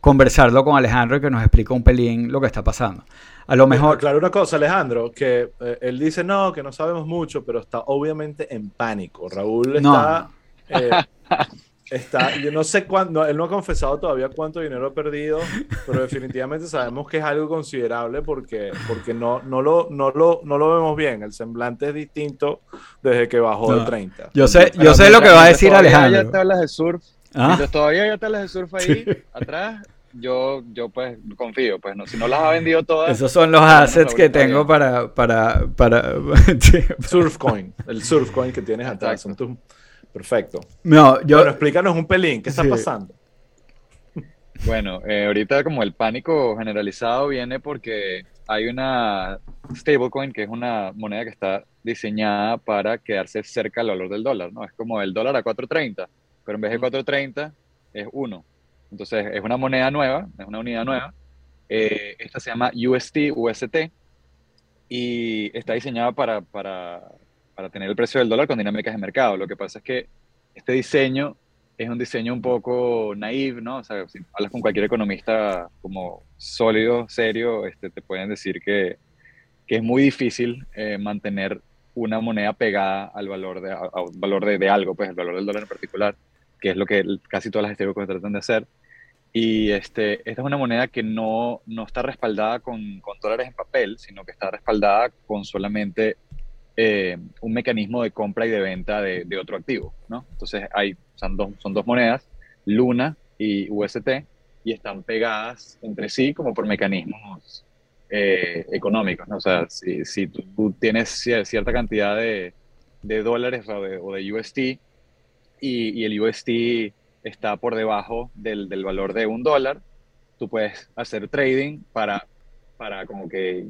conversarlo con Alejandro y que nos explique un pelín lo que está pasando. A lo mejor... Claro, una cosa, Alejandro, que eh, él dice no, que no sabemos mucho, pero está obviamente en pánico. Raúl está... Eh, está, yo no sé cuándo, él no ha confesado todavía cuánto dinero ha perdido, pero definitivamente sabemos que es algo considerable porque, porque no, no, lo, no, lo, no lo vemos bien. El semblante es distinto desde que bajó de 30. Yo sé, yo sé lo que va a decir Alejandro. Ya tablas de surf. ¿Ah? todavía hay tablas de surf ahí atrás. Yo, yo pues confío, pues no, si no las ha vendido todas. Esos son los assets que tengo para, para, para... Surfcoin, el Surfcoin que tienes atrás. Son tus Perfecto. No, yo... Bueno, explícanos un pelín, ¿qué está pasando? Bueno, eh, ahorita como el pánico generalizado viene porque hay una stablecoin que es una moneda que está diseñada para quedarse cerca del valor del dólar, ¿no? Es como el dólar a 4.30, pero en vez de 4.30 es 1. Entonces es una moneda nueva, es una unidad nueva. Eh, esta se llama UST, UST, y está diseñada para, para para tener el precio del dólar con dinámicas de mercado. Lo que pasa es que este diseño es un diseño un poco naive, ¿no? O sea, si hablas con cualquier economista como sólido, serio, este, te pueden decir que, que es muy difícil eh, mantener una moneda pegada al valor, de, valor de, algo, pues el valor del dólar en particular, que es lo que casi todas las stablecoins tratan de hacer. Y este, esta es una moneda que no, no está respaldada con, con, dólares en papel, sino que está respaldada con solamente eh, un mecanismo de compra y de venta de, otro activo, ¿no? Entonces hay, son dos, son dos monedas, Luna y UST, y están pegadas entre sí como por mecanismos eh, económicos, ¿no? O sea, si, si tú, tienes cierta cantidad de, de dólares o de, o UST y, y, el UST está por debajo del, del, valor de un dólar, tú puedes hacer trading para, para como que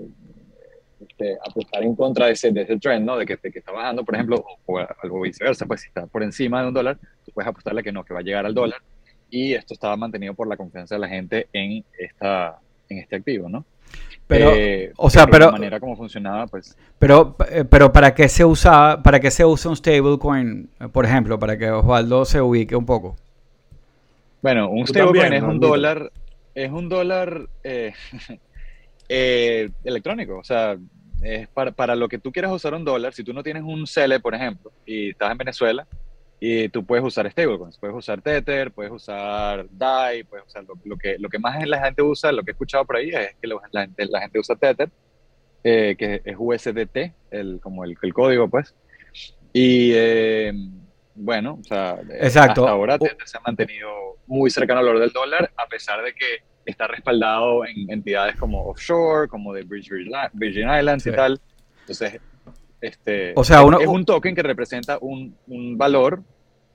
este, apostar en contra de ese, de ese trend, ¿no? De que, que está bajando, por ejemplo, o, algo viceversa, pues si está por encima de un dólar, tú puedes apostarle que no, que va a llegar al dólar. Y esto estaba mantenido por la confianza de la gente en, esta, en este activo, ¿no? Pero, eh, o sea, pero... De manera como funcionaba, pues... Pero, eh, pero ¿para qué se usa, para qué se usa un stablecoin, por ejemplo, para que Osvaldo se ubique un poco? Bueno, un stablecoin es un dólar, es un dólar... Eh, Eh, electrónico. O sea, es para, para, lo que tú quieras usar un dólar, si tú no tienes un CELE, por ejemplo, y estás en Venezuela, y tú puedes usar stablecoins, puedes usar Tether, puedes usar DAI, puedes usar lo, que, lo que más la gente usa, lo que he escuchado por ahí es que la, gente, la gente usa Tether, eh, que es USDT, el, como el, el código, pues. Y eh, bueno, o sea, Exacto. hasta ahora Tether se ha mantenido muy cercano al valor del dólar, a pesar de que está respaldado en entidades como offshore, como de Virgin Islands y tal. Entonces, este, o sea, es, un token que representa un, un valor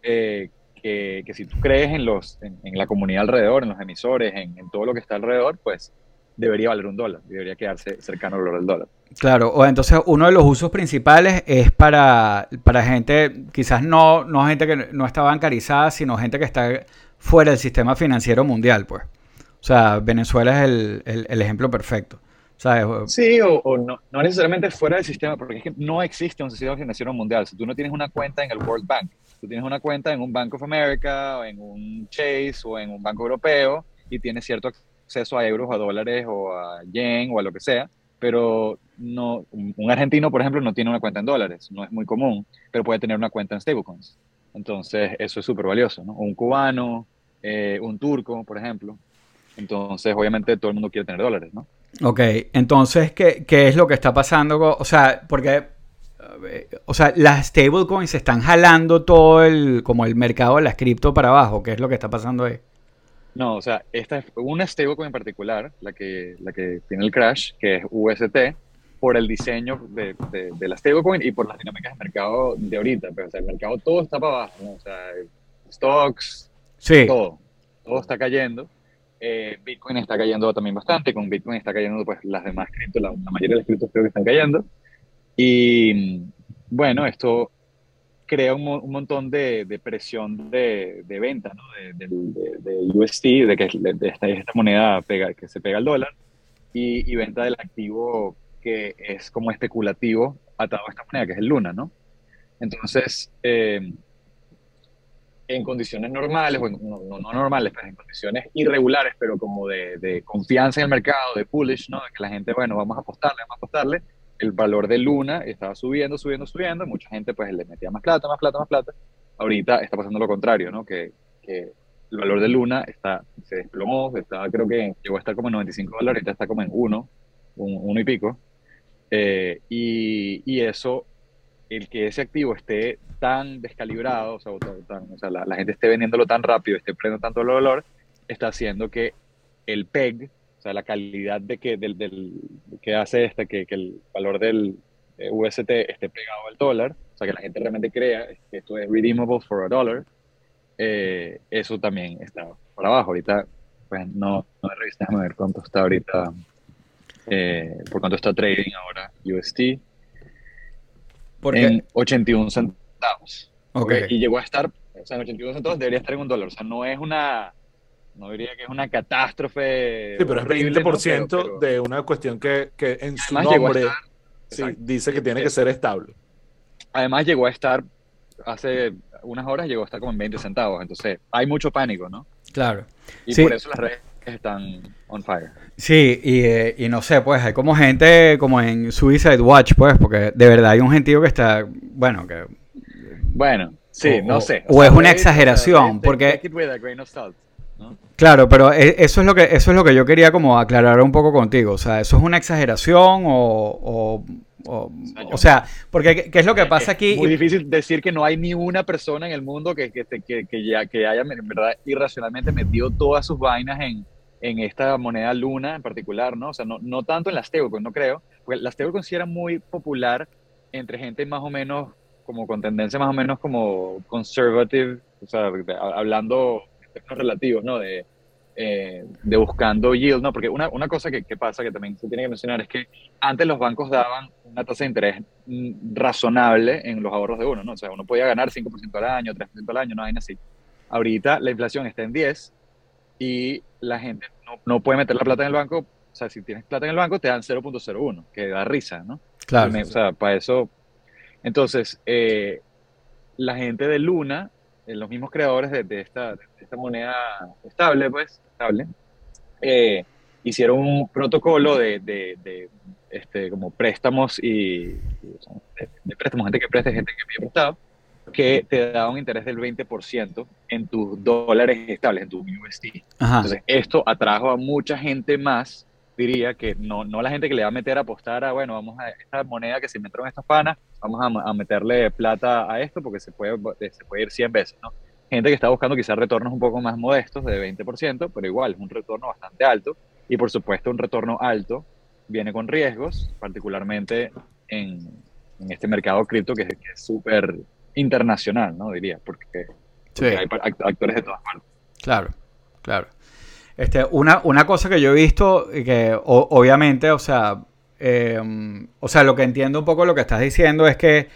eh, que, que, si tú crees en, los, en, la comunidad alrededor, en los emisores, en, en, todo lo que está alrededor, pues debería valer un dólar, debería quedarse cercano al valor del dólar. Claro, o entonces uno de los usos principales es para, para gente, quizás no, no gente que no está bancarizada, sino gente que está fuera del sistema financiero mundial, pues. O sea, Venezuela es el, el, ejemplo perfecto. Sí, o, no, no, necesariamente fuera del sistema, porque es que no existe un sistema financiero mundial. Si tú no tienes una cuenta en el World Bank, tú tienes una cuenta en un Bank of America, o en un Chase, o en un banco europeo, y tienes cierto acceso a euros, a dólares, o a yen, o a lo que sea, pero no, un argentino, por ejemplo, no tiene una cuenta en dólares, no es muy común, pero puede tener una cuenta en stablecoins. Entonces, eso es súper valioso, ¿no? un cubano, eh, un turco, por ejemplo, entonces, obviamente, todo el mundo quiere tener dólares, ¿no? Ok, entonces, ¿qué, qué es lo que está pasando? O sea, porque, eh, o sea, las stablecoins están jalando todo el, como el mercado de las cripto para abajo. ¿Qué es lo que está pasando ahí? No, o sea, esta es una stablecoin en particular, la que, la que tiene el crash, que es UST, por el diseño de, de, de la stablecoin y por las dinámicas del mercado de ahorita. Pero, o sea, el mercado todo está para abajo, ¿no? O sea, stocks, Sí, todo, todo está cayendo. Eh, Bitcoin está cayendo también bastante, con Bitcoin está cayendo pues las demás criptos, la, la mayoría de las criptos creo que están cayendo. Y bueno, esto crea un, un montón de, de presión de, de venta, ¿no? De, de, de- de que esta, esta moneda pega, que se pega al dólar, y, y venta del activo que es como especulativo atado a esta moneda, que es el Luna, ¿no? Entonces, eh, en condiciones normales, bueno, no, no- no normales, pero en condiciones irregulares, pero como de, de confianza en el mercado, de bullish, ¿no? De que la gente, bueno, vamos a apostarle, vamos a apostarle, el valor de Luna estaba subiendo, subiendo, subiendo, mucha gente pues le metía más plata, más plata, más plata. Ahorita está pasando lo contrario, ¿no? Que, que el valor de Luna está, se desplomó, estaba, creo que llegó a estar como en 95 dólares, ahorita está como en 1, un, uno y pico. Eh, y, y eso, el que ese activo esté tan descalibrado, o sea, tan- o sea, la, la gente esté vendiéndolo tan rápido, esté perdiendo tanto el valor, está haciendo que el PEG, o sea, la calidad de que, del, del- que hace este, que, que el valor del UST esté pegado al dólar, o sea, que la gente realmente crea que esto es redeemable for a dollar, eh, eso también está por abajo. Ahorita, pues no, no he revisado, déjame ver cuánto está ahorita, eh, por cuánto está trading ahora UST, porque... en 81 centavos. Ok. ¿ok? Y llegó a estar, o sea, en 81 centavos debería estar en un dólar. O sea, no es una, no diría que es una catástrofe. Sí, pero es horrible, ¿no? 20% Pero- pero de una cuestión que, que en su además nombre estar- sí, dice que tiene que ser estable. Además llegó a estar, hace unas horas llegó a estar como en 20 centavos. Entonces, hay mucho pánico, ¿no? Claro. Y Sí. por eso las redes están on fire. Sí, y, eh, y no sé, pues hay como gente como en Suicide Watch, pues, porque de verdad hay un gentío que está, bueno, que... Bueno, sí, O- no o- sé. o es una exageración, porque-. Claro, pero e- eso es lo que eso es lo que yo quería como aclarar un poco contigo. O sea, ¿eso es una exageración o, o, o, o sea, porque ¿qué, qué es lo que pasa Es aquí? muy difícil decir que no hay ni una persona en el mundo que, que, que, que ya, que haya en verdad irracionalmente metido todas sus vainas en, en esta moneda luna en particular, ¿no? O sea, no, no tanto en las stablecoins, no creo, porque las stablecoins sí eran muy popular entre gente más o menos, como con tendencia más o menos como conservative, o sea, hablando en términos relativos, ¿no? De, eh, de buscando yield, ¿no? Porque una, una cosa que, que pasa que también se tiene que mencionar es que antes los bancos daban una tasa de interés mm, razonable en los ahorros de uno, ¿no? O sea, uno podía ganar 5% al año, 3% al año, no hay así. Ahorita la inflación está en 10 y la gente no, no puede meter la plata en el banco. O sea, si tienes plata en el banco, te dan 0.01, que da risa, ¿no? Claro. Me- o sea, para eso. Entonces, eh, la gente de Luna, eh, los mismos creadores de, de esta, de esta moneda estable, pues, estable, eh, hicieron un protocolo de, de- de, este, como préstamos y, y, o sea, de, préstamos, gente que presta, gente que pide prestado, que te da un interés del 20% en tus dólares estables, en tu USD. Ajá. Entonces, esto atrajo a mucha gente más, diría que no, no la gente que le va a meter a apostar a, bueno, vamos a esta moneda que se metieron estas panas, vamos a, a meterle plata a esto porque se puede, se puede ir 100 veces, ¿no? Gente que está buscando quizás retornos un poco más modestos, de 20%, pero igual es un retorno bastante alto. Y por supuesto, un retorno alto viene con riesgos, particularmente en, en este mercado cripto que es súper internacional, ¿no? Diría, porque, Sí. hay actores de todas partes. Claro, claro. Este, una, una cosa que yo he visto, y que o- obviamente, o sea, eh, o sea, lo que entiendo un poco lo que estás diciendo es que,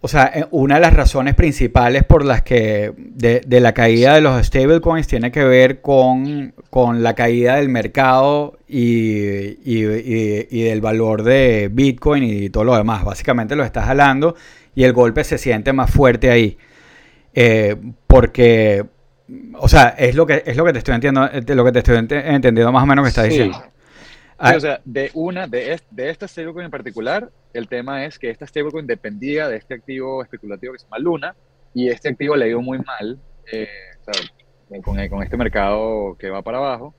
o sea, eh, una de las razones principales por las que de, de la caída de los stablecoins tiene que ver con, con la caída del mercado y, y- y- y del valor de Bitcoin y todo lo demás. Básicamente lo estás jalando y el golpe se siente más fuerte ahí. Eh, porque, o sea, es lo que es lo que te estoy entendiendo, de lo que te estoy ente- entendiendo más o menos que estás Sí. diciendo. Sí, Ah, o sea, de una, de, es- de esta stablecoin en particular, el tema es que esta stablecoin dependía de este activo especulativo que se llama Luna, y este activo le ido muy mal eh, o sea, con, con este mercado que va para abajo,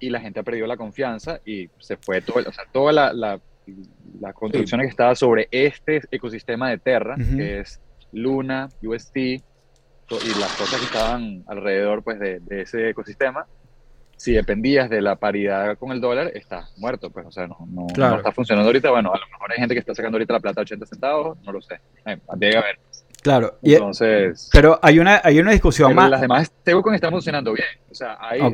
y la gente ha perdido la confianza y se fue todo, o sea, toda la, la, la construcción que estaba sobre este ecosistema de Terra, Ujú. que es Luna, UST, y las cosas que estaban alrededor pues, de, de, ese ecosistema, si dependías de la paridad con el dólar, estás muerto, pues, o sea, no, no, no, está funcionando ahorita. Bueno, a lo mejor hay gente que está sacando ahorita la plata a 80 centavos, no lo sé. debe haber. Claro. Entonces. pero hay una, hay una discusión más. Las demás stablecoins están funcionando bien. O sea, hay o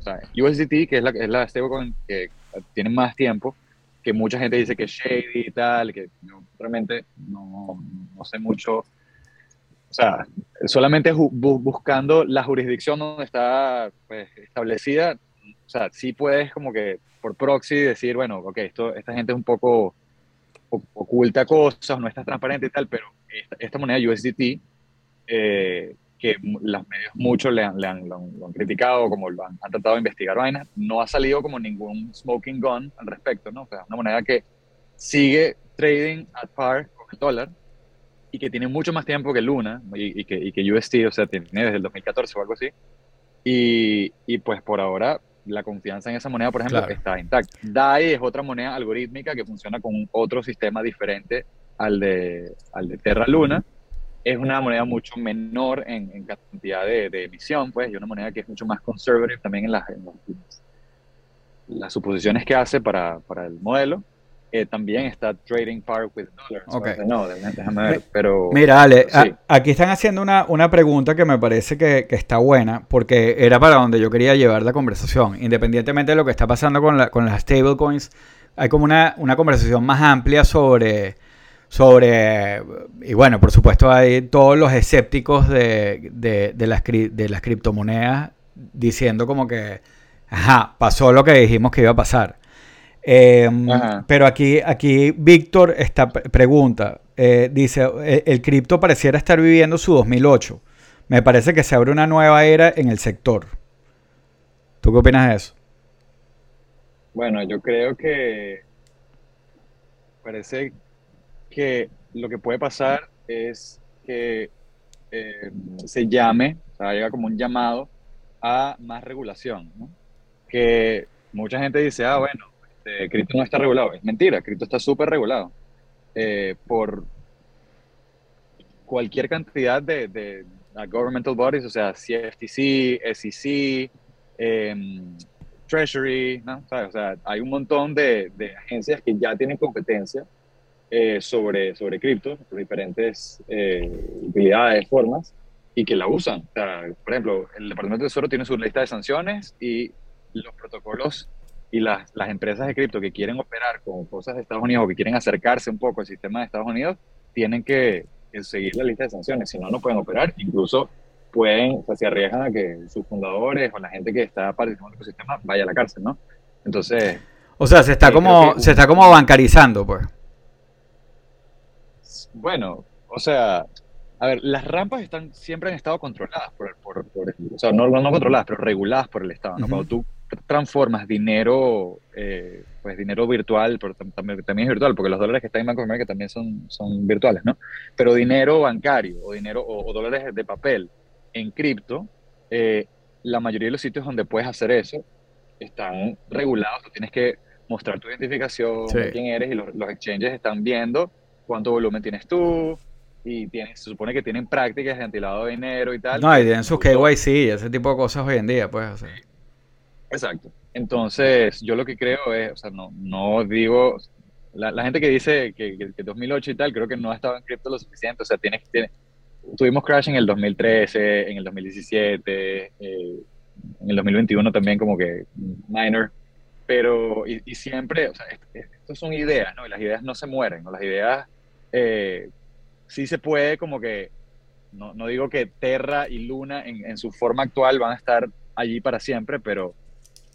sea, USDT, que es la, es la stablecoin que tiene más tiempo, que mucha gente dice que es shady y tal, que realmente no, no sé mucho. O sea, solamente buscando la jurisdicción donde está pues, establecida, o sea, sí puedes como que por proxy decir, bueno, ok, esto, esta gente es un poco oculta cosas, no está transparente y tal, pero esta, moneda USDT, eh, que los medios muchos le han, le han, lo, han, criticado, como lo han, tratado de investigar vainas, no ha salido como ningún smoking gun al respecto, ¿no? O sea, una moneda que sigue trading at par con el dólar y que tiene mucho más tiempo que Luna y, que, y que UST, o sea, tiene desde el 2014 o algo así. Y, y, pues por ahora la confianza en esa moneda, por ejemplo, está intacta. DAI es otra moneda algorítmica que funciona con otro sistema diferente al de, al de Terra Luna. Es una moneda mucho menor en, cantidad de, emisión, pues, y una moneda que es mucho más conservative también en las, las, suposiciones que hace para, para el modelo. Eh, también está Trading Power with Dollars. No, déjame ver, pero... Mira, Ale, aquí están haciendo una, una pregunta que me parece que, que, está buena, porque era para donde yo quería llevar la conversación. Independientemente de lo que está pasando con, la, con las stablecoins, hay como una, una conversación más amplia sobre sobre, y bueno, por supuesto hay todos los escépticos de, de, las, de las criptomonedas diciendo como que, ajá, pasó lo que dijimos que iba a pasar. Em, pero aquí, aquí Víctor esta pregunta, eh, dice, e, el, cripto pareciera estar viviendo su 2008. Me parece que se abre una nueva era en el sector. ¿Tú qué opinas de eso? Bueno, yo creo que parece que lo que puede pasar es que eh, se llame, o sea, llega como un llamado a más regulación, ¿no? Que mucha gente dice, ah, bueno, este, cripto no está regulado. Es mentira, cripto está súper regulado eh, por cualquier cantidad de, de, governmental bodies, o sea, CFTC, SEC, em, Treasury, ¿no? O sea, hay un montón de, de agencias que ya tienen competencia eh, sobre, sobre cripto, diferentes eh, utilidades, formas, y que la usan. por ejemplo, el Departamento de Tesoro tiene su lista de sanciones y los protocolos y las, las empresas de cripto que quieren operar con cosas de Estados Unidos o que quieren acercarse un poco al sistema de Estados Unidos, tienen que, seguir la lista de sanciones, si no, no pueden operar. Incluso pueden, o sea, se arriesgan a que sus fundadores o la gente que está participando en el ecosistema vaya a la cárcel, ¿no? Entonces... O sea, se está, eh, como, se está como bancarizando, pues. Bueno, o sea, a ver, las rampas están siempre han estado controladas por, por, por o sea, no, no, controladas, pero reguladas por el Estado. ¿no? Cuando tú transformas dinero, eh, pues dinero virtual, pero también, también, es virtual, porque los dólares que están en Banco de América también son, son virtuales, ¿no? Pero dinero bancario o dinero o, dólares de papel en cripto, eh, la mayoría de los sitios donde puedes hacer eso están regulados. Tú tienes que mostrar tu identificación, quién eres, y los, los exchanges están viendo cuánto volumen tienes tú, y se supone que tienen prácticas de antilado de dinero y tal. No, y tienen sus KYC, ese tipo de cosas hoy en día, pues. Exacto. Entonces, yo lo que creo es, o sea, no, no digo, la, gente que dice que, que, 2008 y tal, creo que no ha estado en cripto lo suficiente, o sea, tiene, tiene, tuvimos crash en el 2013, en el 2017, eh, en el 2021 también como que minor, pero, y, siempre, o sea, esto, son ideas, ¿no? Y las ideas no se mueren, ¿no? Las ideas eh, sí se puede como que, no, no digo que Terra y Luna en, su forma actual van a estar allí para siempre, pero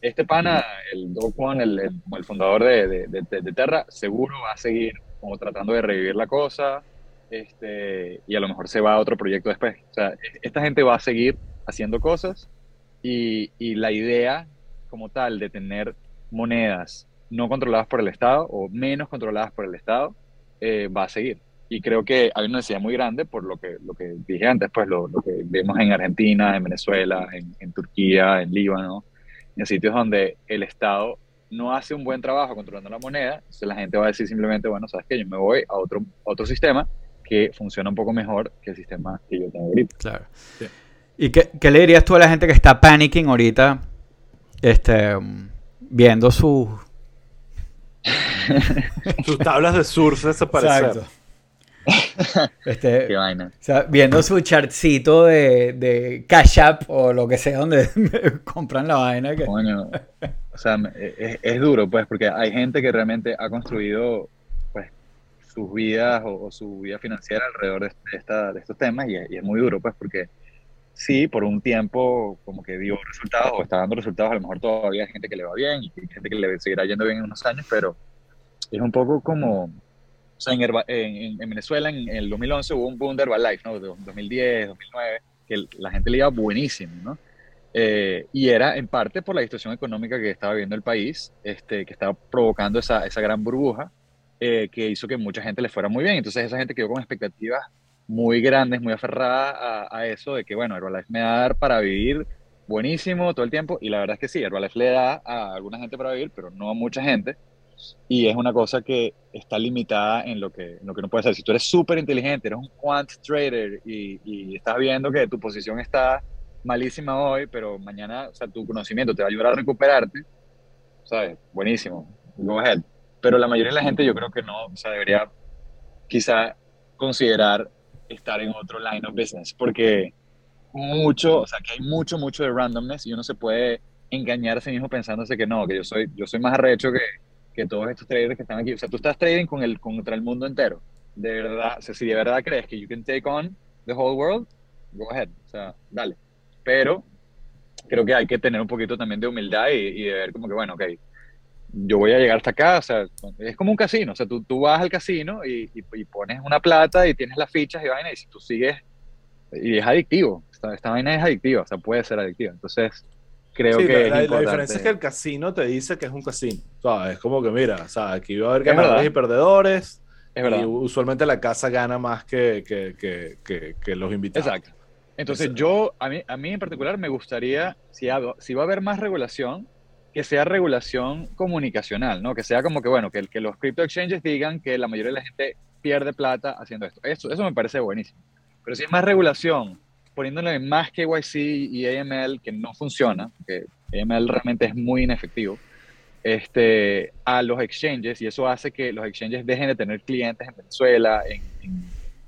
este pana, el Doc el, el, fundador de, de, Terra, seguro va a seguir como tratando de revivir la cosa este, y a lo mejor se va a otro proyecto después. Sea, esta gente va a seguir haciendo cosas y, y la idea como tal de tener monedas no controladas por el Estado o menos controladas por el Estado eh, va a seguir. Y creo que hay una necesidad muy grande por lo que, lo que dije antes, pues lo, lo que vemos en Argentina, en Venezuela, en, en Turquía, en Líbano, en sitios donde el Estado no hace un buen trabajo controlando la moneda, entonces la gente va a decir simplemente, bueno, sabes que yo me voy a otro, otro sistema que funciona un poco mejor que el sistema que yo tengo ahorita. Claro. ¿Y qué, qué, le dirías tú a la gente que está panicking ahorita, este, viendo sus... sus tablas de surf desaparecer? Exacto. Este, Qué vaina. O sea, viendo su chartcito de, de Cash App o lo que sea donde compran la vaina. Que... Coño, o sea, es, es, duro, pues, porque hay gente que realmente ha construido pues, sus vidas o, su vida financiera alrededor de, esta, de estos temas y, y, es muy duro, pues, porque sí, por un tiempo como que dio resultados o está dando resultados, a lo mejor todavía hay gente que le va bien y hay gente que le seguirá yendo bien en unos años, pero es un poco como o sea, en, en, Venezuela en, el 2011 hubo un boom de Herbalife, ¿no? 2010, 2009, que la gente le iba buenísimo, ¿no? Eh, y era en parte por la situación económica que estaba viviendo el país, este, que estaba provocando esa, esa gran burbuja eh, que hizo que mucha gente le fuera muy bien. Entonces esa gente quedó con expectativas muy grandes, muy aferradas a, eso de que, bueno, Herbalife me va para vivir buenísimo todo el tiempo. Y la verdad es que sí, Herbalife le da a alguna gente para vivir, pero no a mucha gente y es una cosa que está limitada en lo que, lo que no puedes hacer. Si tú eres súper inteligente, eres un quant trader y, y, estás viendo que tu posición está malísima hoy, pero mañana, o sea, tu conocimiento te va a ayudar a recuperarte, ¿sabes? Buenísimo, go ahead. Pero la mayoría de la gente yo creo que no, o sea, debería quizá considerar estar en otro line of business, porque mucho, o sea, que hay mucho, mucho de randomness y uno se puede engañar a sí mismo pensándose que no, que yo soy, yo soy más arrecho que, que todos estos traders que están aquí. O sea, tú estás trading con el, contra el mundo entero. De verdad, o sea, si de verdad crees que you can take on the whole world, go ahead. O sea, dale. Pero creo que hay que tener un poquito también de humildad y, de ver como que, bueno, ok, yo voy a llegar hasta acá, o sea, es como un casino, o sea, tú, tú vas al casino y, y, pones una plata y tienes las fichas y vaina, y si tú sigues, y es adictivo, esta, esta vaina es adictiva, o sea, puede ser adictiva. Entonces, creo que la, diferencia es que el casino te dice que es un casino. Es como que, mira, o aquí va a haber ganadores y perdedores. Es verdad. Y usualmente la casa gana más que, que, que, que los invitados. Exacto. Entonces, yo, a mí, a mí en particular, me gustaría, si, si va a haber más regulación, que sea regulación comunicacional, ¿no? Que sea como que, bueno, que, que los crypto exchanges digan que la mayoría de la gente pierde plata haciendo esto. Eso, eso me parece buenísimo. Pero si es más regulación poniéndole más KYC y AML, que no funciona, que AML realmente es muy inefectivo, este, a los exchanges, y eso hace que los exchanges dejen de tener clientes en Venezuela, en,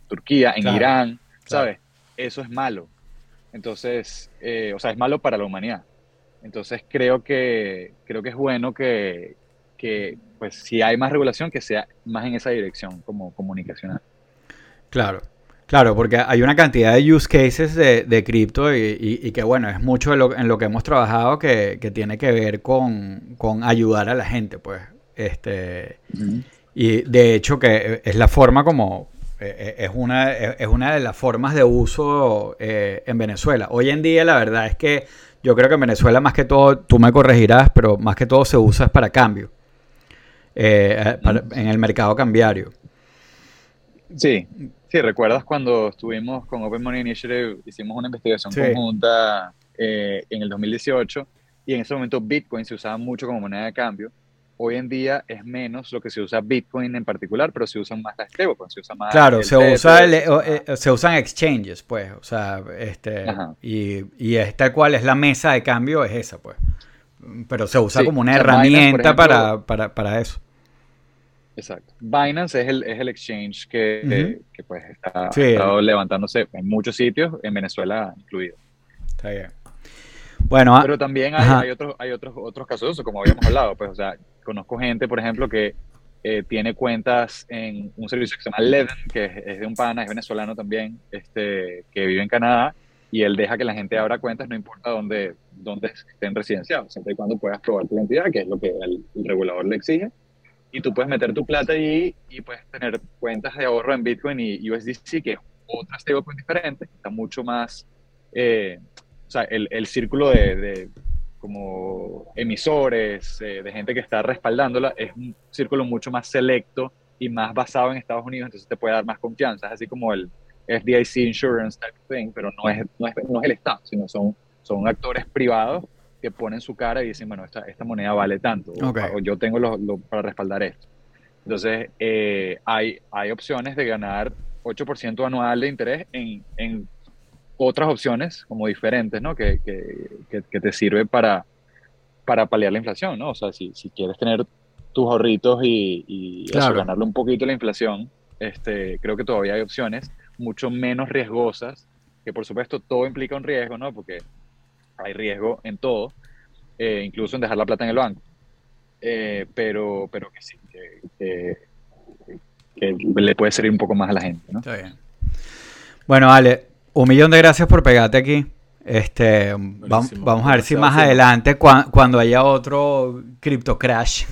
Turquía, en Irán, ¿sabes? Eso es malo. Entonces, eh, o sea, es malo para la humanidad. Entonces, creo que, creo que es bueno que, que, pues, si hay más regulación, que sea más en esa dirección como comunicacional. Claro. Claro, porque hay una cantidad de use cases de, de cripto y, que, bueno, es mucho en lo que hemos trabajado que, tiene que ver con, ayudar a la gente, pues. Este, Y de hecho que es la forma como, eh, eh, es una, es una de las formas de uso eh, en Venezuela. Hoy en día la verdad es que yo creo que en Venezuela más que todo, tú me corregirás, pero más que todo se usa para cambio, en el mercado cambiario. Sí, Sí, ¿recuerdas cuando estuvimos con Open Money Initiative, hicimos una investigación conjunta eh, en el 2018 y en ese momento Bitcoin se usaba mucho como moneda de cambio. Hoy en día es menos lo que se usa Bitcoin en particular, pero se usan más las stablecoins, se usa más Claro, se, usa eh, se usan exchanges, pues, o sea, este, y, y es tal cual es la mesa de cambio, es esa, pues. Pero se usa como una herramienta para, para, para eso. Exacto. Binance es el, es el exchange que, que pues está, levantándose en muchos sitios, en Venezuela incluido. Está bien. Bueno, ah, pero también hay, hay, otros, hay otros, otros casos, como habíamos hablado, pues, o sea, conozco gente, por ejemplo, que eh, tiene cuentas en un servicio que se llama Leven, que es, de un pana, es venezolano también, este, que vive en Canadá, y él deja que la gente abra cuentas, no importa dónde, dónde estén residenciados, siempre y cuando puedas probar tu identidad, que es lo que el regulador le exige. Y tú puedes meter tu plata allí y puedes tener cuentas de ahorro en Bitcoin y USDC, que es otra stablecoin diferente, está mucho más, eh, o sea, el, el círculo de, como emisores, eh, de gente que está respaldándola, es un círculo mucho más selecto y más basado en Estados Unidos, entonces te puede dar más confianza, es así como el FDIC Insurance type thing, pero no es, no es, no es el Estado, sino son, son actores privados que ponen su cara y dicen, bueno, esta, esta moneda vale tanto, o, yo tengo lo, para respaldar esto. Entonces, eh, hay, hay opciones de ganar 8% anual de interés en, en, otras opciones como diferentes, ¿no? Que, que, que, te sirve para, para paliar la inflación, ¿no? O sea, si, si quieres tener tus ahorritos y, y ganarle un poquito la inflación, este, creo que todavía hay opciones mucho menos riesgosas, que por supuesto todo implica un riesgo, ¿no? Porque hay riesgo en todo, eh, incluso en dejar la plata en el banco. Eh, pero, pero que sí, que, le puede servir un poco más a la gente, ¿no? Está bien. Bueno, Ale, un millón de gracias por pegarte aquí. Este, vamos, a ver si más adelante, cuando haya otro crypto crash,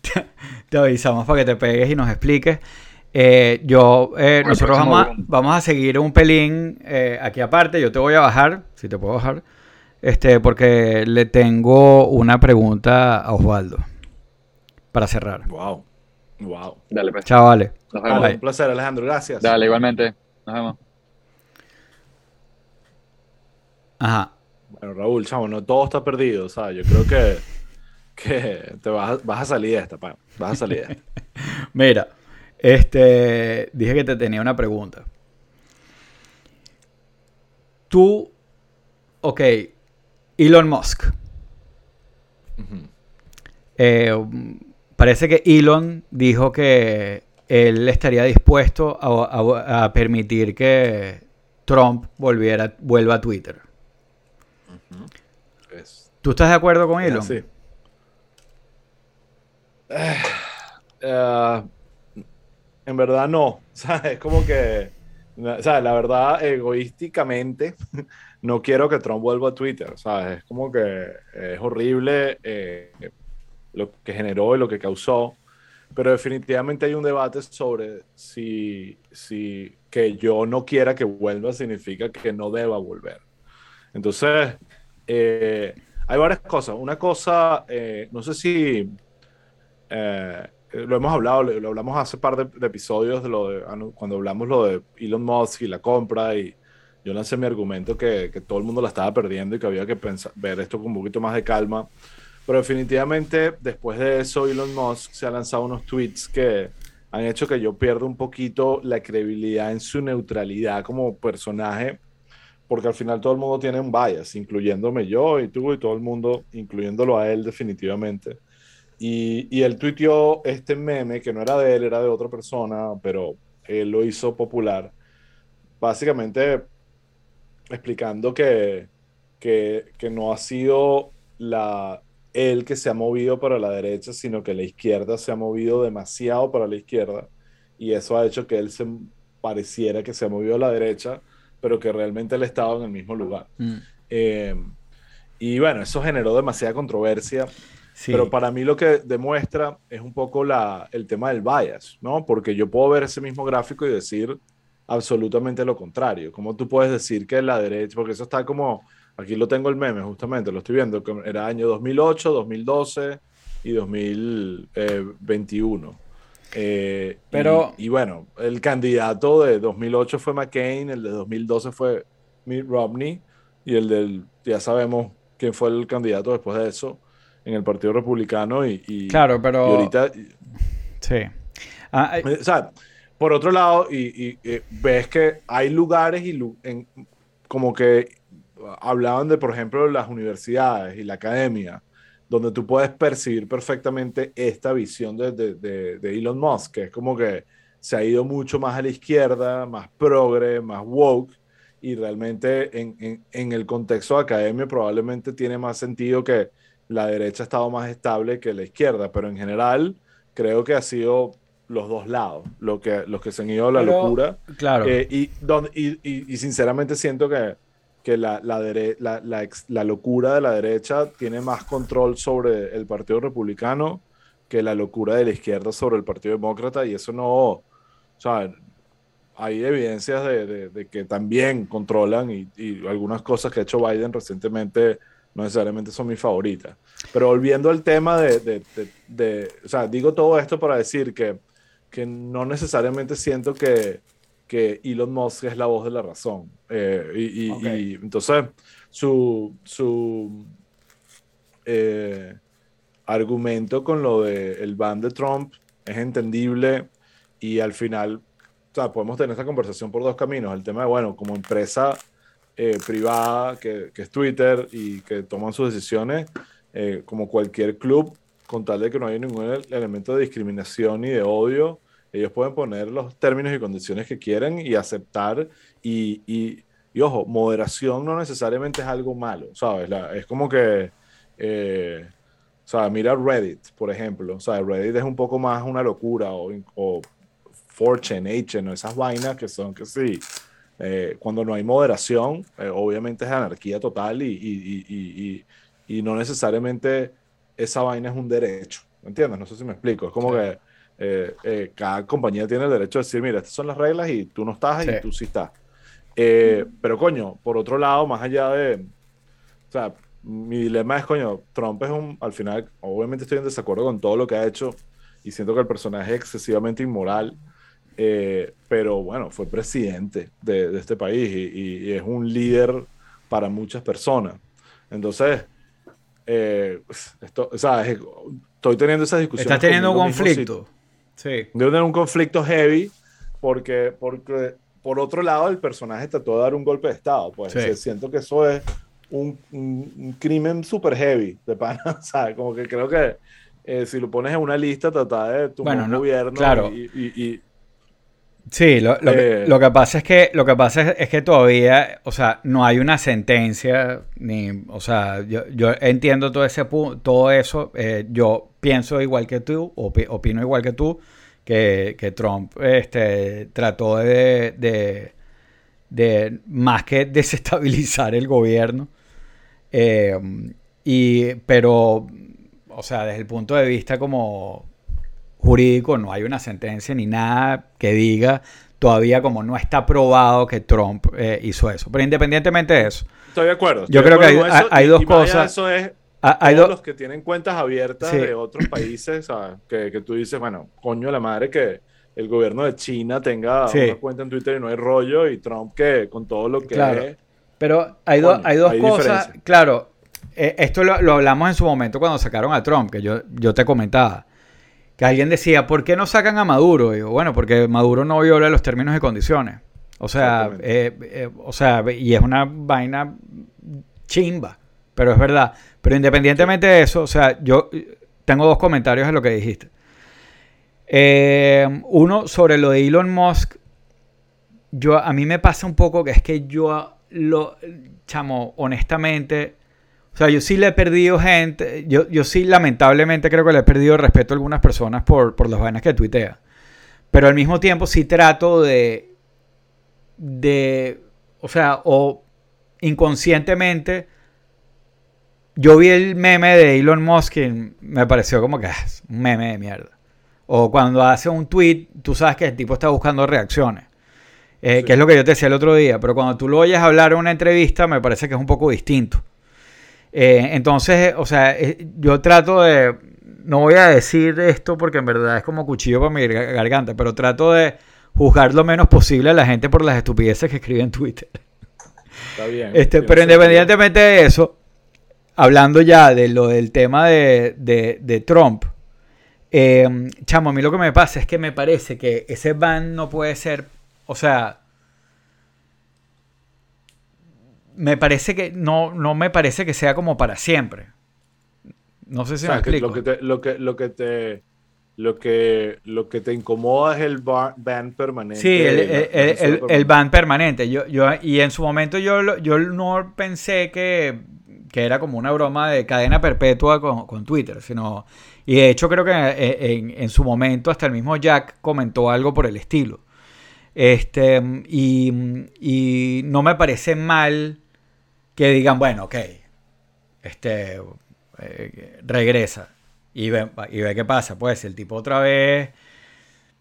te, avisamos para que te pegues y nos expliques. Eh, yo, eh, nosotros vamos a, vamos a, seguir un pelín eh, aquí aparte. Yo te voy a bajar, si te puedo bajar, este, porque le tengo una pregunta a Osvaldo para cerrar. Wow, wow. Dale, pues. Chao, vale. un placer, Alejandro. Gracias. Dale, igualmente. Nos vemos. Ajá. Bueno, Raúl, chamo, no todo está perdido. O sea, yo creo que, que te vas a, vas a salir de esta, Vas a salir de esta. Mira, este, dije que te tenía una pregunta. Tú, ok, Elon Musk. Eh, parece que Elon dijo que él estaría dispuesto a, permitir que Trump volviera, vuelva a Twitter. ¿Tú estás de acuerdo con Elon? Sí. Uh, en verdad no. O sea, es como que, o sea, la verdad, egoísticamente, no quiero que Trump vuelva a Twitter. Sea, es como que es horrible eh, lo que generó y lo que causó. Pero definitivamente hay un debate sobre si, si que yo no quiera que vuelva significa que no deba volver. Entonces, eh, hay varias cosas. Una cosa, eh, no sé si eh, lo hemos hablado, lo, hablamos hace par de, episodios de lo de, ah, cuando hablamos lo de Elon Musk y la compra y yo lancé mi argumento que, que todo el mundo la estaba perdiendo y que había que pensar, ver esto con un poquito más de calma. Pero definitivamente después de eso Elon Musk se ha lanzado unos tweets que han hecho que yo pierda un poquito la credibilidad en su neutralidad como personaje, porque al final todo el mundo tiene un bias, incluyéndome yo y tú y todo el mundo, incluyéndolo a él definitivamente. Y, y él tuiteó este meme, que no era de él, era de otra persona, pero él lo hizo popular, básicamente explicando que, que, no ha sido la, él que se ha movido para la derecha, sino que la izquierda se ha movido demasiado para la izquierda. Y eso ha hecho que él se pareciera que se ha movido a la derecha, pero que realmente él estaba en el mismo lugar. Mm. Eh, y bueno, eso generó demasiada controversia. Pero para mí lo que demuestra es un poco la, el tema del bias, ¿no? Porque yo puedo ver ese mismo gráfico y decir absolutamente lo contrario. ¿Cómo tú puedes decir que la derecha, porque eso está como, aquí lo tengo el meme justamente, lo estoy viendo, que era año 2008, 2012 y 2021. Eh, Pero, y, bueno, el candidato de 2008 fue McCain, el de 2012 fue Mitt Romney y el del, ya sabemos quién fue el candidato después de eso en el Partido Republicano y, claro, pero... ahorita... Sí. Ah, o sea, por otro lado, y, ves que hay lugares y en, como que hablaban de, por ejemplo, las universidades y la academia, donde tú puedes percibir perfectamente esta visión de, de, de, Elon Musk, que es como que se ha ido mucho más a la izquierda, más progre, más woke, y realmente en, en, en el contexto de academia probablemente tiene más sentido que la derecha ha estado más estable que la izquierda, pero en general creo que ha sido los dos lados, lo que, los que se han ido a la locura. Claro. Eh, y, y, y, sinceramente siento que, que la, la, la, la, locura de la derecha tiene más control sobre el Partido Republicano que la locura de la izquierda sobre el Partido Demócrata, y eso no. O sea, hay evidencias de, de que también controlan y, algunas cosas que ha hecho Biden recientemente no necesariamente son mis favoritas. Pero volviendo al tema de, de, o sea, digo todo esto para decir que, que no necesariamente siento que, que Elon Musk es la voz de la razón. Eh, y, entonces, su, su eh, argumento con lo del el ban de Trump es entendible y al final, sea, podemos tener esta conversación por dos caminos. El tema de, bueno, como empresa eh, privada que, que, es Twitter y que toman sus decisiones, eh, como cualquier club, con tal de que no haya ningún elemento de discriminación ni de odio, ellos pueden poner los términos y condiciones que quieren y aceptar y, y, y ojo, moderación no necesariamente es algo malo, ¿sabes? La, es como que, eh, o sea, mira Reddit, por ejemplo, o sea, Reddit es un poco más una locura o, o Fortune, HN, esas vainas que son que sí, eh, cuando no hay moderación, eh, obviamente es anarquía total y, y, y, y, no necesariamente esa vaina es un derecho, ¿me entiendes? No sé si me explico, es como sí. que eh, eh, cada compañía tiene el derecho de decir, mira, estas son las reglas y tú no estás sí. y tú sí estás. Eh, pero coño, por otro lado, más allá de, o sea, mi dilema es, coño, Trump es un, al final, obviamente estoy en desacuerdo con todo lo que ha hecho y siento que el personaje es excesivamente inmoral, eh, pero bueno, fue presidente de, de este país y, y, es un líder para muchas personas. Entonces, eh, esto, o sea, es, estoy teniendo esa discusión. Estás teniendo un conflicto. Sí. Debo tener un conflicto heavy porque, porque, por otro lado, el personaje trató de dar un golpe de Estado. Pues sí. siento que eso es un, un, un crimen súper heavy de pana. ¿sabes? Como que creo que eh, si lo pones en una lista, trata de tu bueno, no, gobierno claro. y, y, y Sí, lo, lo, eh, que, lo, que, pasa es que lo que pasa es, es, que todavía, o sea, no hay una sentencia ni, o sea, yo, yo entiendo todo ese todo eso, eh, yo pienso igual que tú, opi, opino igual que tú, que, que Trump este, trató de, de, de, más que desestabilizar el gobierno, eh, y, pero, o sea, desde el punto de vista como jurídico, no hay una sentencia ni nada que diga todavía como no está probado que Trump eh, hizo eso. Pero independientemente de eso. Estoy de acuerdo. Estoy yo creo que hay, hay, dos cosas. Eso es hay todos los que tienen cuentas abiertas sí. de otros países, ¿sabes? Que, que, tú dices, bueno, coño la madre que el gobierno de China tenga sí. una cuenta en Twitter y no hay rollo y Trump que con todo lo que claro. es, Pero hay, coño, do, hay dos hay cosas, claro, eh, esto lo, lo, hablamos en su momento cuando sacaron a Trump, que yo, yo te comentaba que alguien decía, ¿por qué no sacan a Maduro? Y digo, bueno, porque Maduro no viola los términos y condiciones. O sea, eh, eh, o sea, y es una vaina chimba, pero es verdad. Pero independientemente de eso, o sea, yo tengo dos comentarios de lo que dijiste. Eh, uno sobre lo de Elon Musk. Yo, a mí me pasa un poco que es que yo lo, chamo, honestamente, o sea, yo sí le he perdido gente, yo, yo sí lamentablemente creo que le he perdido respeto a algunas personas por, por las vainas que tuitea. Pero al mismo tiempo sí trato de, de, o sea, o inconscientemente, yo vi el meme de Elon Musk y me pareció como que es un meme de mierda. O cuando hace un tweet, tú sabes que el tipo está buscando reacciones. Eh, sí. Que es lo que yo te decía el otro día. Pero cuando tú lo oyes hablar en una entrevista, me parece que es un poco distinto. Eh, entonces, o sea, eh, yo trato de, no voy a decir esto porque en verdad es como cuchillo para mi garganta, pero trato de juzgar lo menos posible a la gente por las estupideces que escribe en Twitter. Está bien. Este, pero independientemente de eso, hablando ya de lo del tema de, de, de Trump, eh, chamo, a mí lo que me pasa es que me parece que ese ban no puede ser, o sea, me parece que no, no me parece que sea como para siempre. No sé si o sea, me explico. Lo que, te, lo que, lo que te lo que lo que te incomoda es el bar, ban permanente. Sí, el, el, el, el, el ban permanente. Yo, yo, y en su momento yo, yo no pensé que, que era como una broma de cadena perpetua con, con Twitter, sino... Y de hecho creo que en, en, su momento hasta el mismo Jack comentó algo por el estilo. Este, y, y no me parece mal que digan, bueno, ok, este, eh, regresa y ve, y ve qué pasa. Pues el tipo otra vez,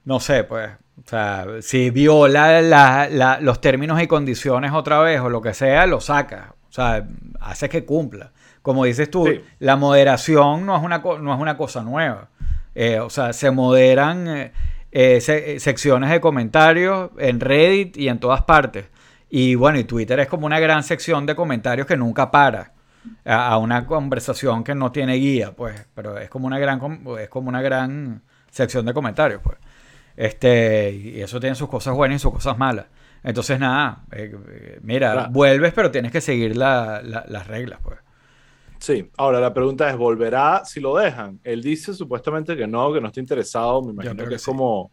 no sé, pues, o sea, si viola la, la, los términos y condiciones otra vez o lo que sea, lo saca. O sea, hace que cumpla. Como dices tú, sí. la moderación no es una, no es una cosa nueva. Eh, o sea, se moderan eh, eh se, secciones de comentarios en Reddit y en todas partes. Y bueno, y Twitter es como una gran sección de comentarios que nunca para a, a una conversación que no tiene guía, pues, pero es como una gran es como una gran sección de comentarios, pues. Este, y eso tiene sus cosas buenas y sus cosas malas. Entonces, nada, eh, eh, mira, Claro. vuelves, pero tienes que seguir la- la- las reglas, pues. Sí, ahora la pregunta es, ¿volverá si lo dejan? Él dice supuestamente que no, que no está interesado, me imagino que, que es sí. como,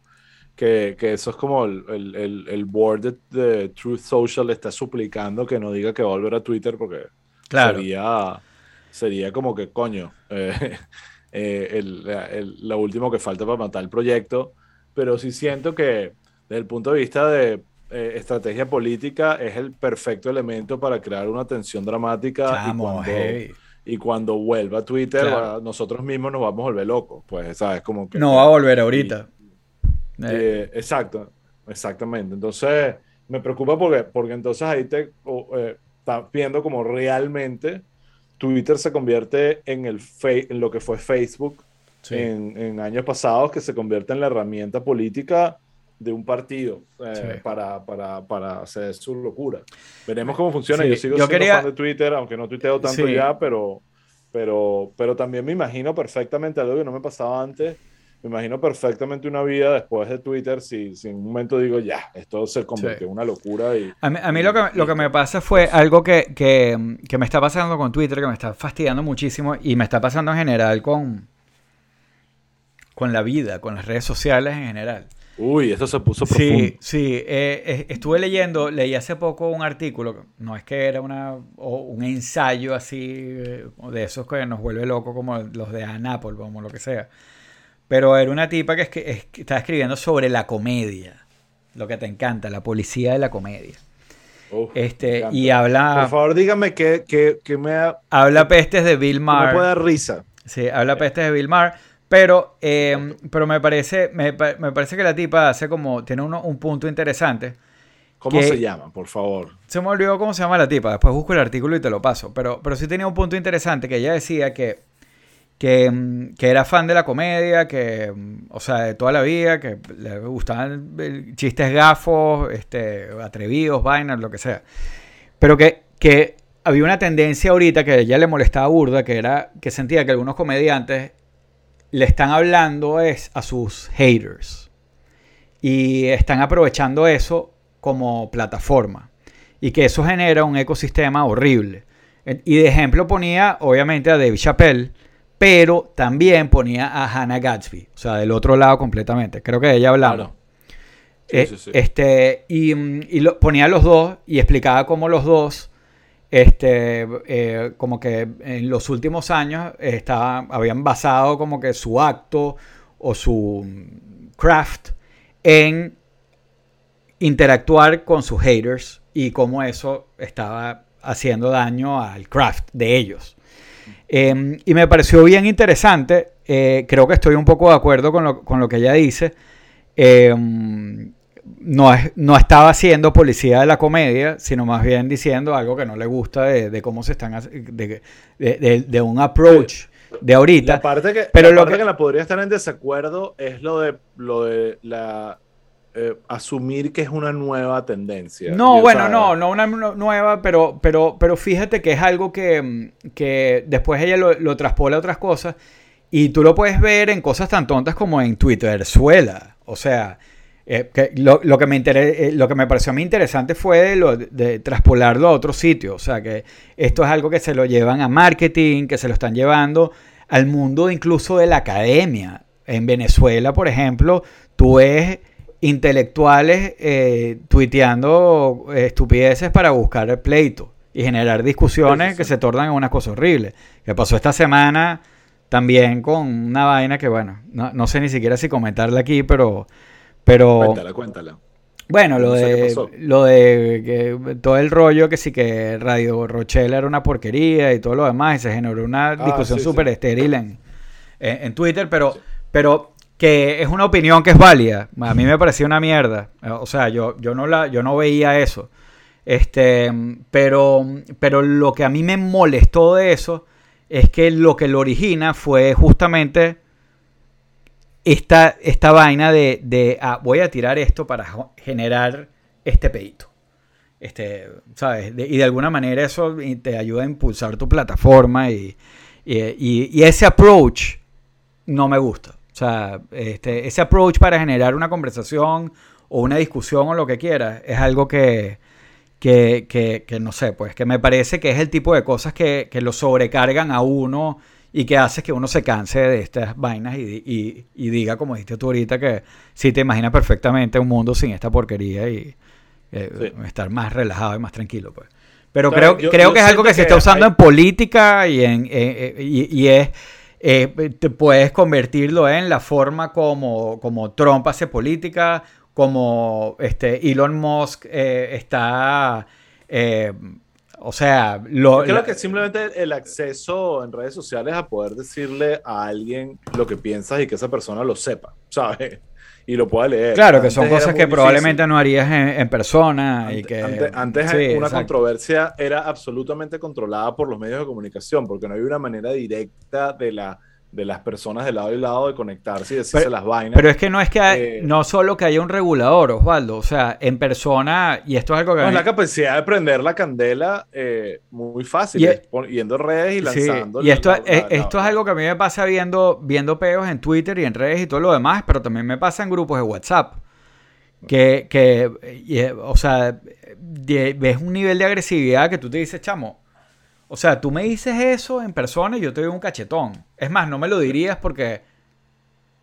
que, que eso es como el, el, el- board de, de Truth Social le está suplicando que no diga que va a volver a Twitter porque Claro. sería, sería como que, coño, eh, eh, el, lo último que falta para matar el proyecto, pero sí siento que desde el punto de vista de eh, estrategia política es el perfecto elemento para crear una tensión dramática y Chamo, cuando, y cuando vuelva a Twitter, Claro. nosotros mismos nos vamos a volver locos. Pues, ¿sabes? Como que. No va a volver ahorita. Eh, Eh, exacto, exactamente. Entonces, me preocupa porque, porque entonces ahí te o, eh, estás viendo como realmente Twitter se convierte en, el fe- en lo que fue Facebook sí. en, en años pasados, que se convierte en la herramienta política de un partido eh, Sí. para, para, para hacer su locura. Veremos cómo funciona. Sí, Yo sigo yo siendo quería- fan de Twitter, aunque no tuiteo tanto ya, pero, pero, pero también me imagino perfectamente algo que no me pasaba antes. Me imagino perfectamente una vida después de Twitter si, si en un momento digo, ya, esto se convirtió Sí. en una locura. Y, A mí, a mí lo, que, lo que me pasa fue algo que, que, que me está pasando con Twitter, que me está fastidiando muchísimo y me está pasando en general con, con la vida, con las redes sociales en general. Uy, esto se puso profundo. Sí, sí. eh, eh, estuve leyendo, leí hace poco un artículo, no es que era una, o un ensayo así, eh, de esos que nos vuelve loco como los de Apple, como lo que sea. Pero era una tipa que, es que, es que estaba escribiendo sobre la comedia, lo que te encanta, la policía de la comedia. Uf, Este, y habla, Por favor, dígame qué, qué me, da- habla pestes de Bill qué me Maher. puede dar risa. Sí, habla pestes de Bill Maher. Pero, eh, pero me parece, me, me parece que la tipa hace como, tiene uno- un punto interesante. ¿Cómo se llama, por favor? Se me olvidó cómo se llama la tipa. Después busco el artículo y te lo paso. Pero, pero sí tenía un punto interesante que ella decía que, que, mm, que era fan de la comedia, que, mm, o sea, de toda la vida, que le gustaban eh, chistes gafos, este, atrevidos, vainas, lo que sea. Pero que, que había una tendencia ahorita que a ella le molestaba burda, que era que sentía que algunos comediantes le están hablando es a sus haters. Y están aprovechando eso como plataforma. Y que eso genera un ecosistema horrible. Y de ejemplo ponía, obviamente, a Dave Chappelle, pero también ponía a Hannah Gatsby. O sea, del otro lado completamente. Creo que de ella. Claro. Sí, Eh, sí, sí. Este, y, mm, y lo, ponía a los dos y explicaba cómo los dos, este, eh, como que en los últimos años estaban, habían basado como que su acto o su mm, craft en interactuar con sus haters y cómo eso estaba haciendo daño al craft de ellos. Eh, y me pareció bien interesante, eh, creo que estoy un poco de acuerdo con lo, con lo que ella dice. Eh, no, es- no estaba siendo policía de la comedia, sino más bien diciendo algo que no le gusta de, de cómo se están de, de- de- de un approach de ahorita. La parte que, pero la lo parte que- que la podría estar en desacuerdo es lo de lo de la eh, asumir que es una nueva tendencia. No, bueno, no, no una nu- nueva, pero, pero, pero fíjate que es algo que, mm, que después ella lo, lo traspola a otras cosas y tú lo puedes ver en cosas tan tontas como en Twitter, suela. O sea, eh, que lo, lo que me intere- eh, lo que me pareció a mí interesante fue lo de, de traspolarlo a otro sitio. O sea, que esto es algo que se lo llevan a marketing, que se lo están llevando al mundo incluso de la academia. En Venezuela, por ejemplo, tú ves intelectuales eh, tuiteando eh, estupideces para buscar el pleito y generar discusiones Sí, sí, que se tornan en una cosa horrible. Que pasó esta semana también con una vaina que, bueno, no, no sé ni siquiera si comentarla aquí, pero... pero Cuéntala, cuéntala. bueno, lo No sé qué de, lo de que todo el rollo que sí que Radio Rochelle era una porquería y todo lo demás y se generó una Ah, discusión súper sí. estéril en, en, en Twitter, pero, pero que es una opinión que es válida. A mí me parecía una mierda. O sea, yo, yo, no, la, yo no veía eso. Este, pero, pero lo que a mí me molestó de eso es que lo que lo origina fue justamente esta, esta vaina de, de, ah, voy a tirar esto para generar este pedito. Este, ¿sabes? Y de alguna manera eso te ayuda a impulsar tu plataforma y- y ese approach no me gusta. O sea, este, ese approach para generar una conversación o una discusión o lo que quieras es algo que, que, que, no sé, pues que me parece que es el tipo de cosas que, que lo sobrecargan a uno y que hace que uno se canse de estas vainas y, y, diga, como dijiste tú ahorita, que sí te imaginas perfectamente un mundo sin esta porquería y eh, estar más relajado y más tranquilo, pues. Pero creo, creo que es algo que se está usando en política y, en, eh, y, es... Eh, te puedes convertirlo en la forma como, como Trump hace política, como este, Elon Musk está o sea, lo, creo que simplemente el acceso en redes sociales a poder decirle a alguien lo que piensas y que esa persona lo sepa, ¿sabes? Y lo pueda leer. Claro, que son cosas que probablemente no harías en, persona. Antes, y que, antes, una controversia era absolutamente controlada por los medios de comunicación, porque no había una manera directa de la de las personas de lado y lado de conectarse y decirse las vainas. Pero es que no es que eh, no solo que haya un regulador, Osvaldo, o sea, en persona, y esto es algo que... No, es la capacidad de prender la candela eh, muy fácil, y, yendo redes y lanzando. y esto, es, esto es algo que a mí me pasa viendo, viendo peos en Twitter y en redes y todo lo demás, pero también me pasa en grupos de WhatsApp. Que, que o sea, ves un nivel de agresividad que tú te dices, chamo, o sea, tú me dices eso en persona y yo te doy un cachetón. Es más, no me lo dirías porque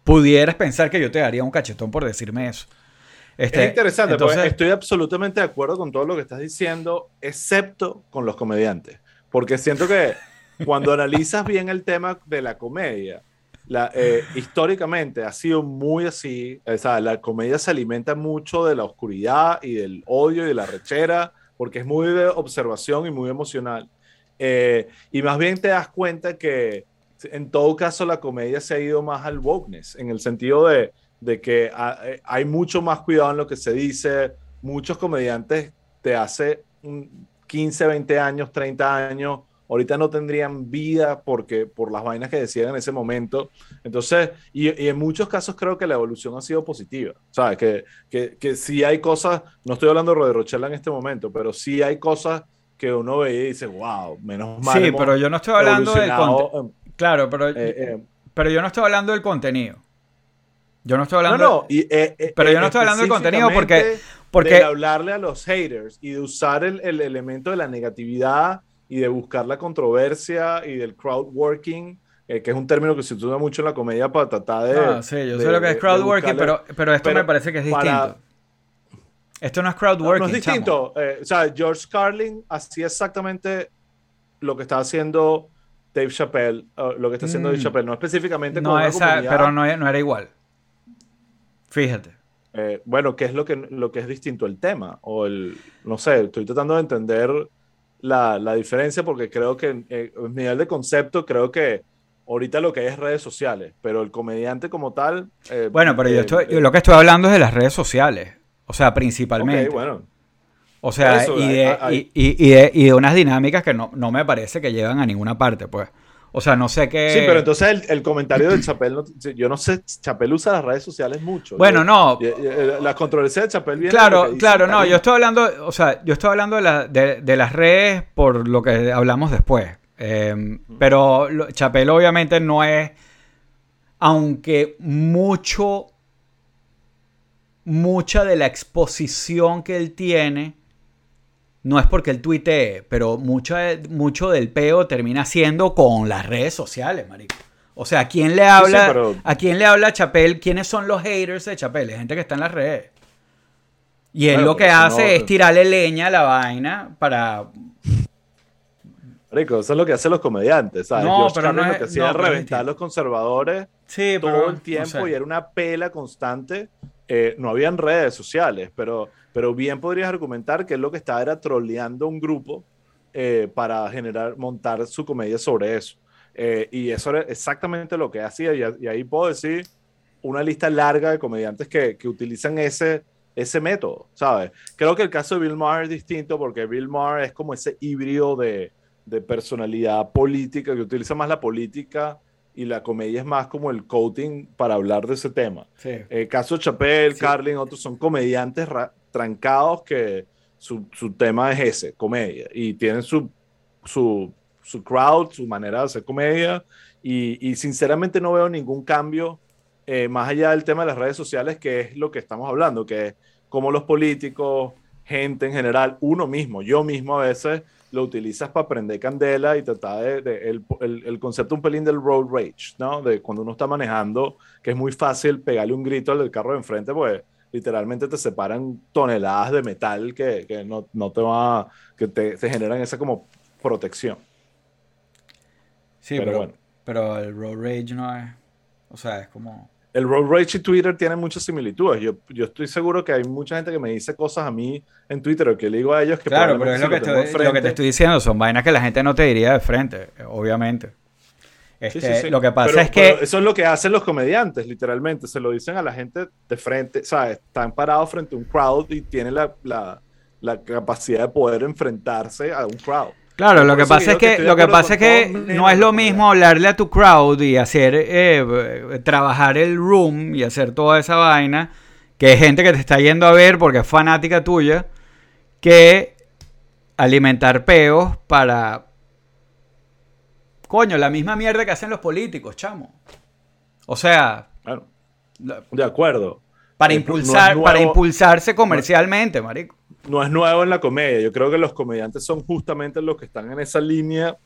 pudieras pensar que yo te daría un cachetón por decirme eso. Este, es interesante, porque estoy absolutamente de acuerdo con todo lo que estás diciendo, excepto con los comediantes. Porque siento que cuando analizas bien el tema de la comedia, la, eh, históricamente ha sido muy así. O sea, la comedia se alimenta mucho de la oscuridad y del odio y de la rechera, porque es muy de observación y muy emocional. Eh, y más bien te das cuenta que en todo caso la comedia se ha ido más al wokeness, en el sentido de, de que eh, hay mucho más cuidado en lo que se dice. Muchos comediantes de hace 15, 20 años, 30 años, ahorita no tendrían vida porque por las vainas que decían en ese momento. Entonces, y, en muchos casos creo que la evolución ha sido positiva. ¿Sabes? Que, que, que sí hay cosas, no estoy hablando de Rochella en este momento, pero sí hay cosas que uno ve y dice, wow, menos mal. Sí, pero yo no estoy hablando del contenido. Claro, pero, eh, eh, pero yo no estoy hablando del contenido. Yo no estoy hablando. No, no. Eh, pero yo no estoy hablando del contenido porque. porque... De hablarle a los haters y de usar el, el, elemento de la negatividad y de buscar la controversia y del crowd working, que es un término que se utiliza mucho en la comedia para tratar de. Ah, sí, yo sé lo que es crowd working, pero, pero esto me parece que es distinto. Esto no es crowdworking. No, es distinto. Eh, o sea, George Carlin hacía exactamente lo que está haciendo Dave Chappelle, lo que está haciendo Dave mm. Chappelle, no específicamente no con esa, Pero no, no, era igual. Fíjate. Eh, bueno, ¿qué es lo que, lo que es distinto? El tema. O el. No sé, estoy tratando de entender la, la diferencia porque creo que eh, en nivel de concepto, creo que ahorita lo que hay es redes sociales, pero el comediante como tal. bueno, pero yo, estoy, lo que estoy hablando es de las redes sociales. O sea, principalmente. bueno. O sea, y, de, y, de, unas dinámicas que no, me parece que llevan a ninguna parte, pues. O sea, no sé qué. Sí, pero entonces el, comentario del Chapel, yo no sé, Chapel usa las redes sociales mucho. Bueno, no. La controversia de Chapel viene. Claro, claro, no. Yo estoy hablando, o sea, yo estoy hablando de, las redes por lo que hablamos después. Em, pero Chapel obviamente no es. Aunque mucho mucha de la exposición que él tiene no es porque él tuitee, pero mucho, mucho del peo termina siendo con las redes sociales, marico. O sea, ¿a quién le habla, ¿a quién le habla Chapel? ¿Quién son los haters de Chapel? Gente que está en las redes. Y él lo que hace es tirarle leña a la vaina para... Marico, eso es lo que hacen los comediantes, ¿sabes? No, pero no es, lo que hacía reventar a los conservadores todo el tiempo y era una pela constante eh, no habían redes sociales, pero, pero bien podrías argumentar que él lo que estaba era troleando un grupo eh, para generar, montar su comedia sobre eso. Eh, y eso era exactamente lo que hacía. Y, ahí puedo decir una lista larga de comediantes que, que, utilizan ese, ese método, ¿sabes? Creo que el caso de Bill Maher es distinto porque Bill Maher es como ese híbrido de, de personalidad política, que utiliza más la política y la comedia es más como el coating para hablar de ese tema. Sí. Eh, caso Chapel, Carlin, otros son comediantes trancados que su, su, tema es ese, comedia, y tienen su, su, su crowd, su manera de hacer comedia, y, y, sinceramente no veo ningún cambio eh, más allá del tema de las redes sociales, que es lo que estamos hablando, que es como los políticos, gente en general, uno mismo, yo mismo a veces lo utilizas para prender candela y tratar de, el, el, concepto un pelín del road rage, ¿no? De cuando uno está manejando, que es muy fácil pegarle un grito al del carro de enfrente, pues literalmente te separan toneladas de metal que, que no, no, te va, que te, te, generan esa como protección. Sí, pero, pero, bueno. pero el road rage no es, o sea, es como el road rage y Twitter tienen muchas similitudes. Yo, yo estoy seguro que hay mucha gente que me dice cosas a mí en Twitter o que le digo a ellos que Claro, pero es lo que, lo, que, te estoy diciendo, son vainas que la gente no te diría de frente, obviamente. Este, lo que pasa es que... eso es lo que hacen los comediantes, literalmente. Se lo dicen a la gente de frente, o sea, están parados frente a un crowd y tienen la, la, la capacidad de poder enfrentarse a un crowd. Claro, lo que pasa es que, lo que pasa es que no es lo mismo hablarle a tu crowd y hacer eh, trabajar el room y hacer toda esa vaina que es gente que te está yendo a ver porque es fanática tuya que alimentar peos para coño, la misma mierda que hacen los políticos, chamo. O sea, de acuerdo. Para impulsar, para impulsarse comercialmente, marico no es nuevo en la comedia. Yo creo que los comediantes son justamente los que están en esa línea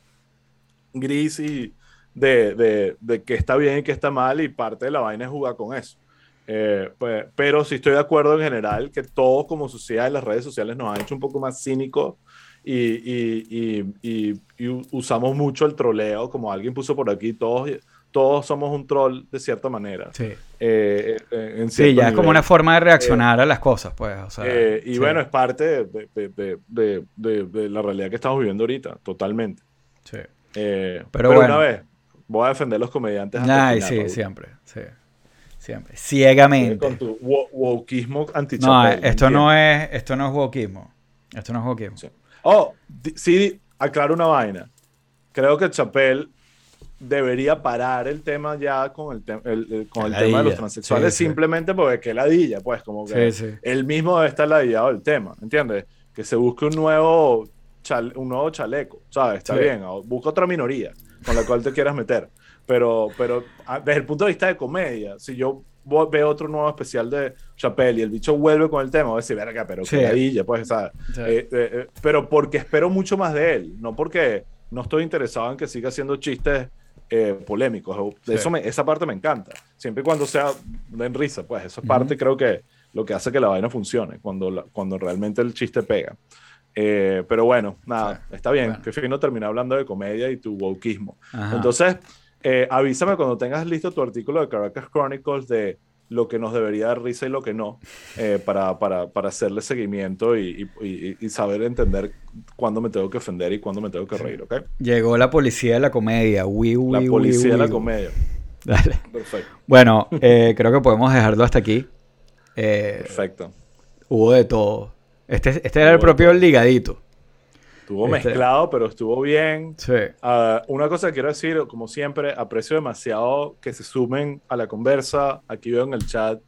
gris y de, de, de que está bien y que está mal y parte de la vaina es jugar con eso. Eh, pues, pero sí estoy de acuerdo en general que todo como sociedad en las redes sociales nos ha hecho un poco más cínicos y, y, y, y, usamos mucho el troleo, como alguien puso por aquí, todos todos somos un troll de cierta manera. Sí. Eh, eh, sí, ya es como una forma de reaccionar eh, a las cosas, pues. y bueno, es parte de, de, la realidad que estamos viviendo ahorita, totalmente. Sí. pero, una vez, voy a defender a los comediantes. Ay, sí, siempre, sí. Siempre. Ciegamente. Con tu wokismo anti No, esto no, es, esto no es wokismo. Esto no es wokismo. Sí. Oh, sí, aclaro una vaina. Creo que Chapel debería parar el tema ya con el, con el tema de los transexuales simplemente porque que ladilla, pues como que él mismo debe estar ladillado del tema, ¿entiendes? Que se busque un nuevo, un nuevo chaleco, ¿sabes? Está bien, busca otra minoría con la cual te quieras meter. Pero, pero desde el punto de vista de comedia, si yo veo otro nuevo especial de Chappelle y el bicho vuelve con el tema, voy a decir, verga, pero que ladilla, pues, ¿sabes? Eh, eh, eh, pero porque espero mucho más de él, no porque no estoy interesado en que siga haciendo chistes eh, polémicos. Eso esa parte me encanta. Siempre y cuando sea en risa, pues eso es parte, creo que lo que hace que la vaina funcione, cuando, cuando realmente el chiste pega. Eh, pero bueno, nada, está bien. Que fino terminar hablando de comedia y tu wokismo. Entonces, eh, avísame cuando tengas listo tu artículo de Caracas Chronicles de lo que nos debería dar risa y lo que no, eh, para, para, para, hacerle seguimiento y, y, y, saber entender cuándo me tengo que ofender y cuándo me tengo que reír, ¿ok? Llegó la policía de la comedia, La policía de la comedia. Dale. Perfecto. Bueno, eh, creo que podemos dejarlo hasta aquí. Eh, Perfecto. Hubo de todo. Este, este era el propio ligadito. Estuvo este mezclado, pero estuvo bien. Sí. Ah, una cosa que quiero decir, como siempre, aprecio demasiado que se sumen a la conversa. Aquí veo en el chat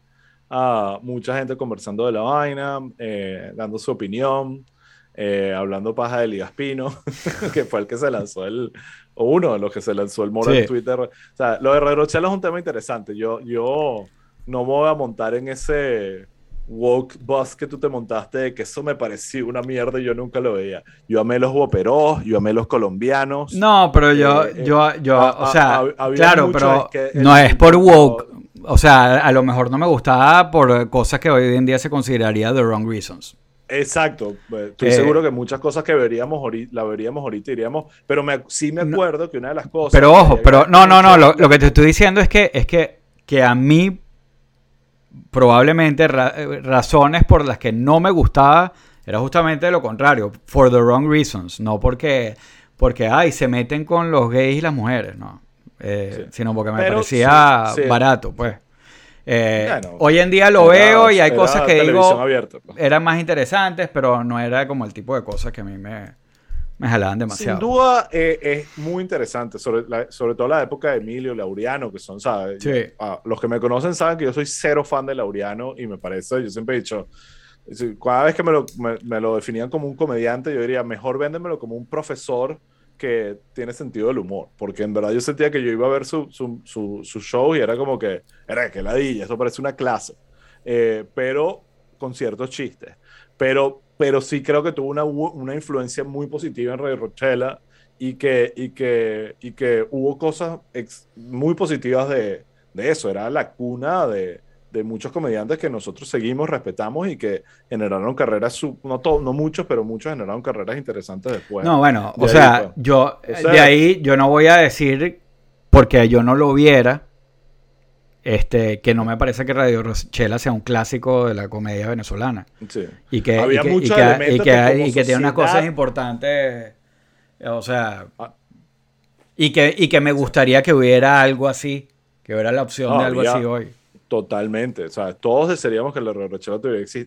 a mucha gente conversando de la vaina, eh, dando su opinión, eh, hablando paja de Ligaspino, que fue el que se lanzó el, o uno de los que se lanzó el moro en Twitter. O sea, lo de Rerochelo es un tema interesante. Yo, yo no me voy a montar en ese woke bus que tú te montaste, que eso me pareció una mierda y yo nunca lo veía. Yo amé los woperos, yo amé los colombianos. No, pero yo, eh, yo, eh, yo, o sea, claro, pero no es por woke. O sea, a lo mejor no me gustaba por cosas que hoy en día se consideraría the wrong reasons. Exacto. Pues, estoy seguro que muchas cosas que veríamos ahorita, la veríamos ahorita diríamos, pero me, sí me acuerdo que una de las cosas... Pero ojo, pero no, no, no, lo, lo, que te estoy diciendo es que, es que, que a mí probablemente eh, razones por las que no me gustaba era justamente lo contrario, for the wrong reasons, no porque, porque ay, se meten con los gays y las mujeres, no, eh, sino porque me parecía barato, pues. Eh, hoy en día lo veo y hay cosas que digo pues. eran más interesantes, pero no era como el tipo de cosas que a mí me, me jalaban demasiado. Sin duda eh, es muy interesante, sobre, sobre todo la época de Emilio, Laureano, que son, ¿sabes? Sí. Ah, los que me conocen saben que yo soy cero fan de Laureano y me parece, yo siempre he dicho, cada vez que me lo, me, lo definían como un comediante, yo diría, mejor véndemelo como un profesor que tiene sentido del humor, porque en verdad yo sentía que yo iba a ver su, su, su, su show y era como que, era que ladilla, eso parece una clase, eh, pero con ciertos chistes. Pero, pero sí creo que tuvo una, una influencia muy positiva en Radio Rochela y que, y que, y que hubo cosas muy positivas de, de eso, era la cuna de, de muchos comediantes que nosotros seguimos, respetamos y que generaron carreras, no, no muchos, pero muchos generaron carreras interesantes después. No, bueno, o sea, pues. yo de ahí yo no voy a decir, porque yo no lo viera, este, que no me parece que Radio Rochela sea un clásico de la comedia venezolana. Sí. Y que, y que, y que, y que, tiene unas cosas importantes, o sea, ah. y, que, y que me gustaría que hubiera algo así, que hubiera la opción de algo así hoy. Totalmente. O sea, todos desearíamos que la Rochela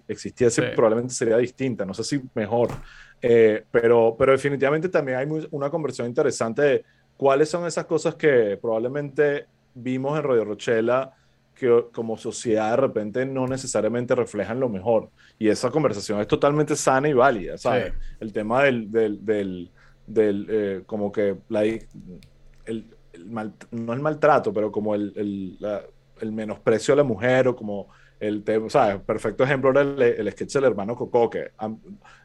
existiese, probablemente sería distinta, no sé si mejor. Eh, pero, pero definitivamente también hay una conversión interesante de cuáles son esas cosas que probablemente vimos en Radio Rochela que como sociedad de repente no necesariamente reflejan lo mejor. Y esa conversación es totalmente sana y válida, ¿sabes? El tema del, del, del, eh, como que la, el, el no el maltrato, pero como el, el la, el menosprecio a la mujer o como el tema, ¿sabes? Perfecto ejemplo era el, el, sketch del hermano Coco, que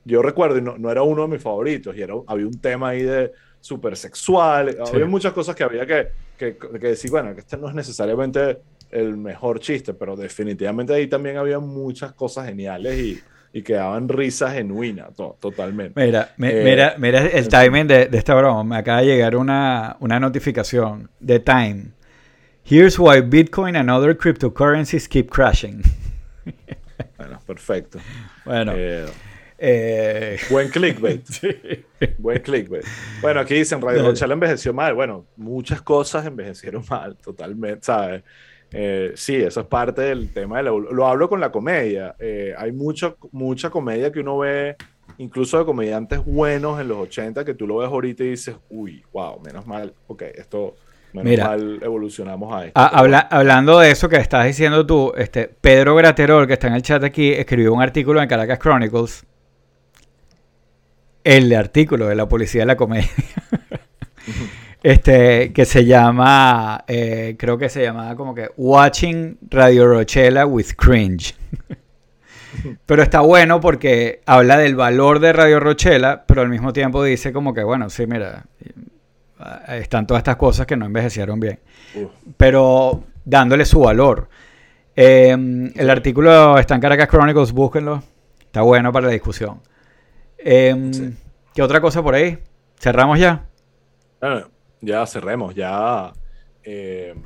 yo recuerdo, y no, no, era uno de mis favoritos, y era, había un tema ahí de súper sexual, había muchas cosas que había que, que, que, decir, bueno, que este no es necesariamente el mejor chiste, pero definitivamente ahí también había muchas cosas geniales y, y que daban risa genuina, totalmente. Mira, eh, mira, mira el timing de, de, esta broma, me acaba de llegar una, una notificación de Time Here's why Bitcoin and other cryptocurrencies keep crashing. Bueno, perfecto. Bueno. Eh, eh, buen clickbait. Buen clickbait. Bueno, aquí dicen Radio Rochelle envejeció mal. Bueno, muchas cosas envejecieron mal, totalmente, ¿sabes? Eh, sí, eso es parte del tema. De la, lo hablo con la comedia. hay mucho, mucha comedia que uno ve, incluso de comediantes buenos en los 80, que tú lo ves ahorita y dices, uy, wow, menos mal, ok, esto Mira, evolucionamos a esto. hablando de eso que estás diciendo tú, este, Pedro Graterol, que está en el chat aquí, escribió un artículo en Caracas Chronicles. El artículo de la policía de la comedia. este, que se llama, eh, creo que se llamaba como que Watching Radio Rochela with Cringe. pero está bueno porque habla del valor de Radio Rochela, pero al mismo tiempo dice como que, bueno, sí, mira, eh, están todas estas cosas que no envejecieron bien. Pero dándole su valor. Em, el artículo está en Caracas Chronicles, búsquenlo. Está bueno para la discusión. Em, ¿Qué otra cosa por ahí? ¿Cerramos ya? ya cerremos, ya em,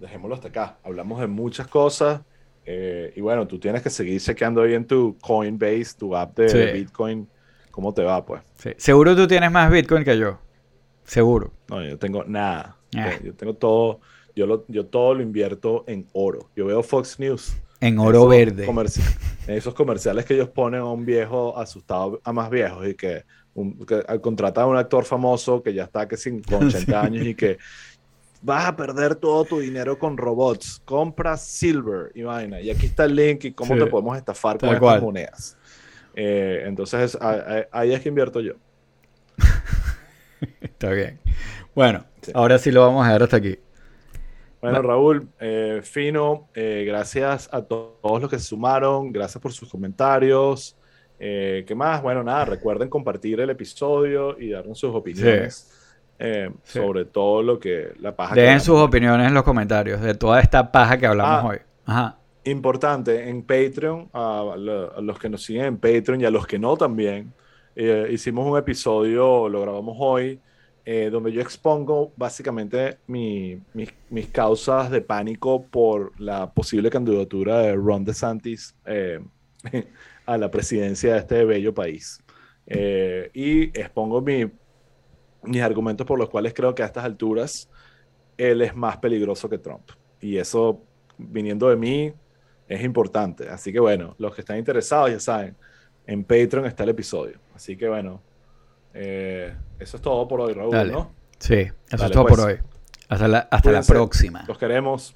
dejémoslo hasta acá. Hablamos de muchas cosas. Eh, y bueno, tú tienes que seguir chequeando ahí en tu Coinbase, tu app de, Bitcoin. ¿Cómo te va, pues? Seguro tú tienes más Bitcoin que yo. Seguro. No, yo tengo nada. Ah. Yo tengo todo, yo, lo, yo todo lo invierto en oro. Yo veo Fox News. En oro verde. en esos comerciales que ellos ponen a un viejo asustado a más viejos y que, un, que contratan a un actor famoso que ya está que sin, con 80 años y que vas a perder todo tu dinero con robots. Compra silver y vaina. Y aquí está el link y cómo te podemos estafar con estas monedas. Eh, entonces ahí es que invierto yo. Está bien. Bueno, ahora sí lo vamos a dejar hasta aquí. Bueno, Raúl, eh, fino, eh, gracias a todos los que se sumaron, gracias por sus comentarios. Eh, ¿Qué más? Bueno, nada, recuerden compartir el episodio y darnos sus opiniones sobre todo lo que la paja. Dejen sus opiniones en los comentarios de toda esta paja que hablamos ah, hoy. Ajá. Importante, en Patreon, a, los que nos siguen en Patreon y a los que no también, hicimos un episodio, lo grabamos hoy eh, donde yo expongo básicamente mis causas de pánico por la posible candidatura de Ron DeSantis eh, a la presidencia de este bello país. Eh, y expongo mis argumentos por los cuales creo que a estas alturas él es más peligroso que Trump. Y eso, viniendo de mí, es importante. Así que bueno, los que están interesados ya saben, en Patreon está el episodio. Así que bueno, eh, eso es todo por hoy, Raúl, ¿no? Sí, eso es todo por pues. hoy. Hasta la, hasta la próxima. Los queremos.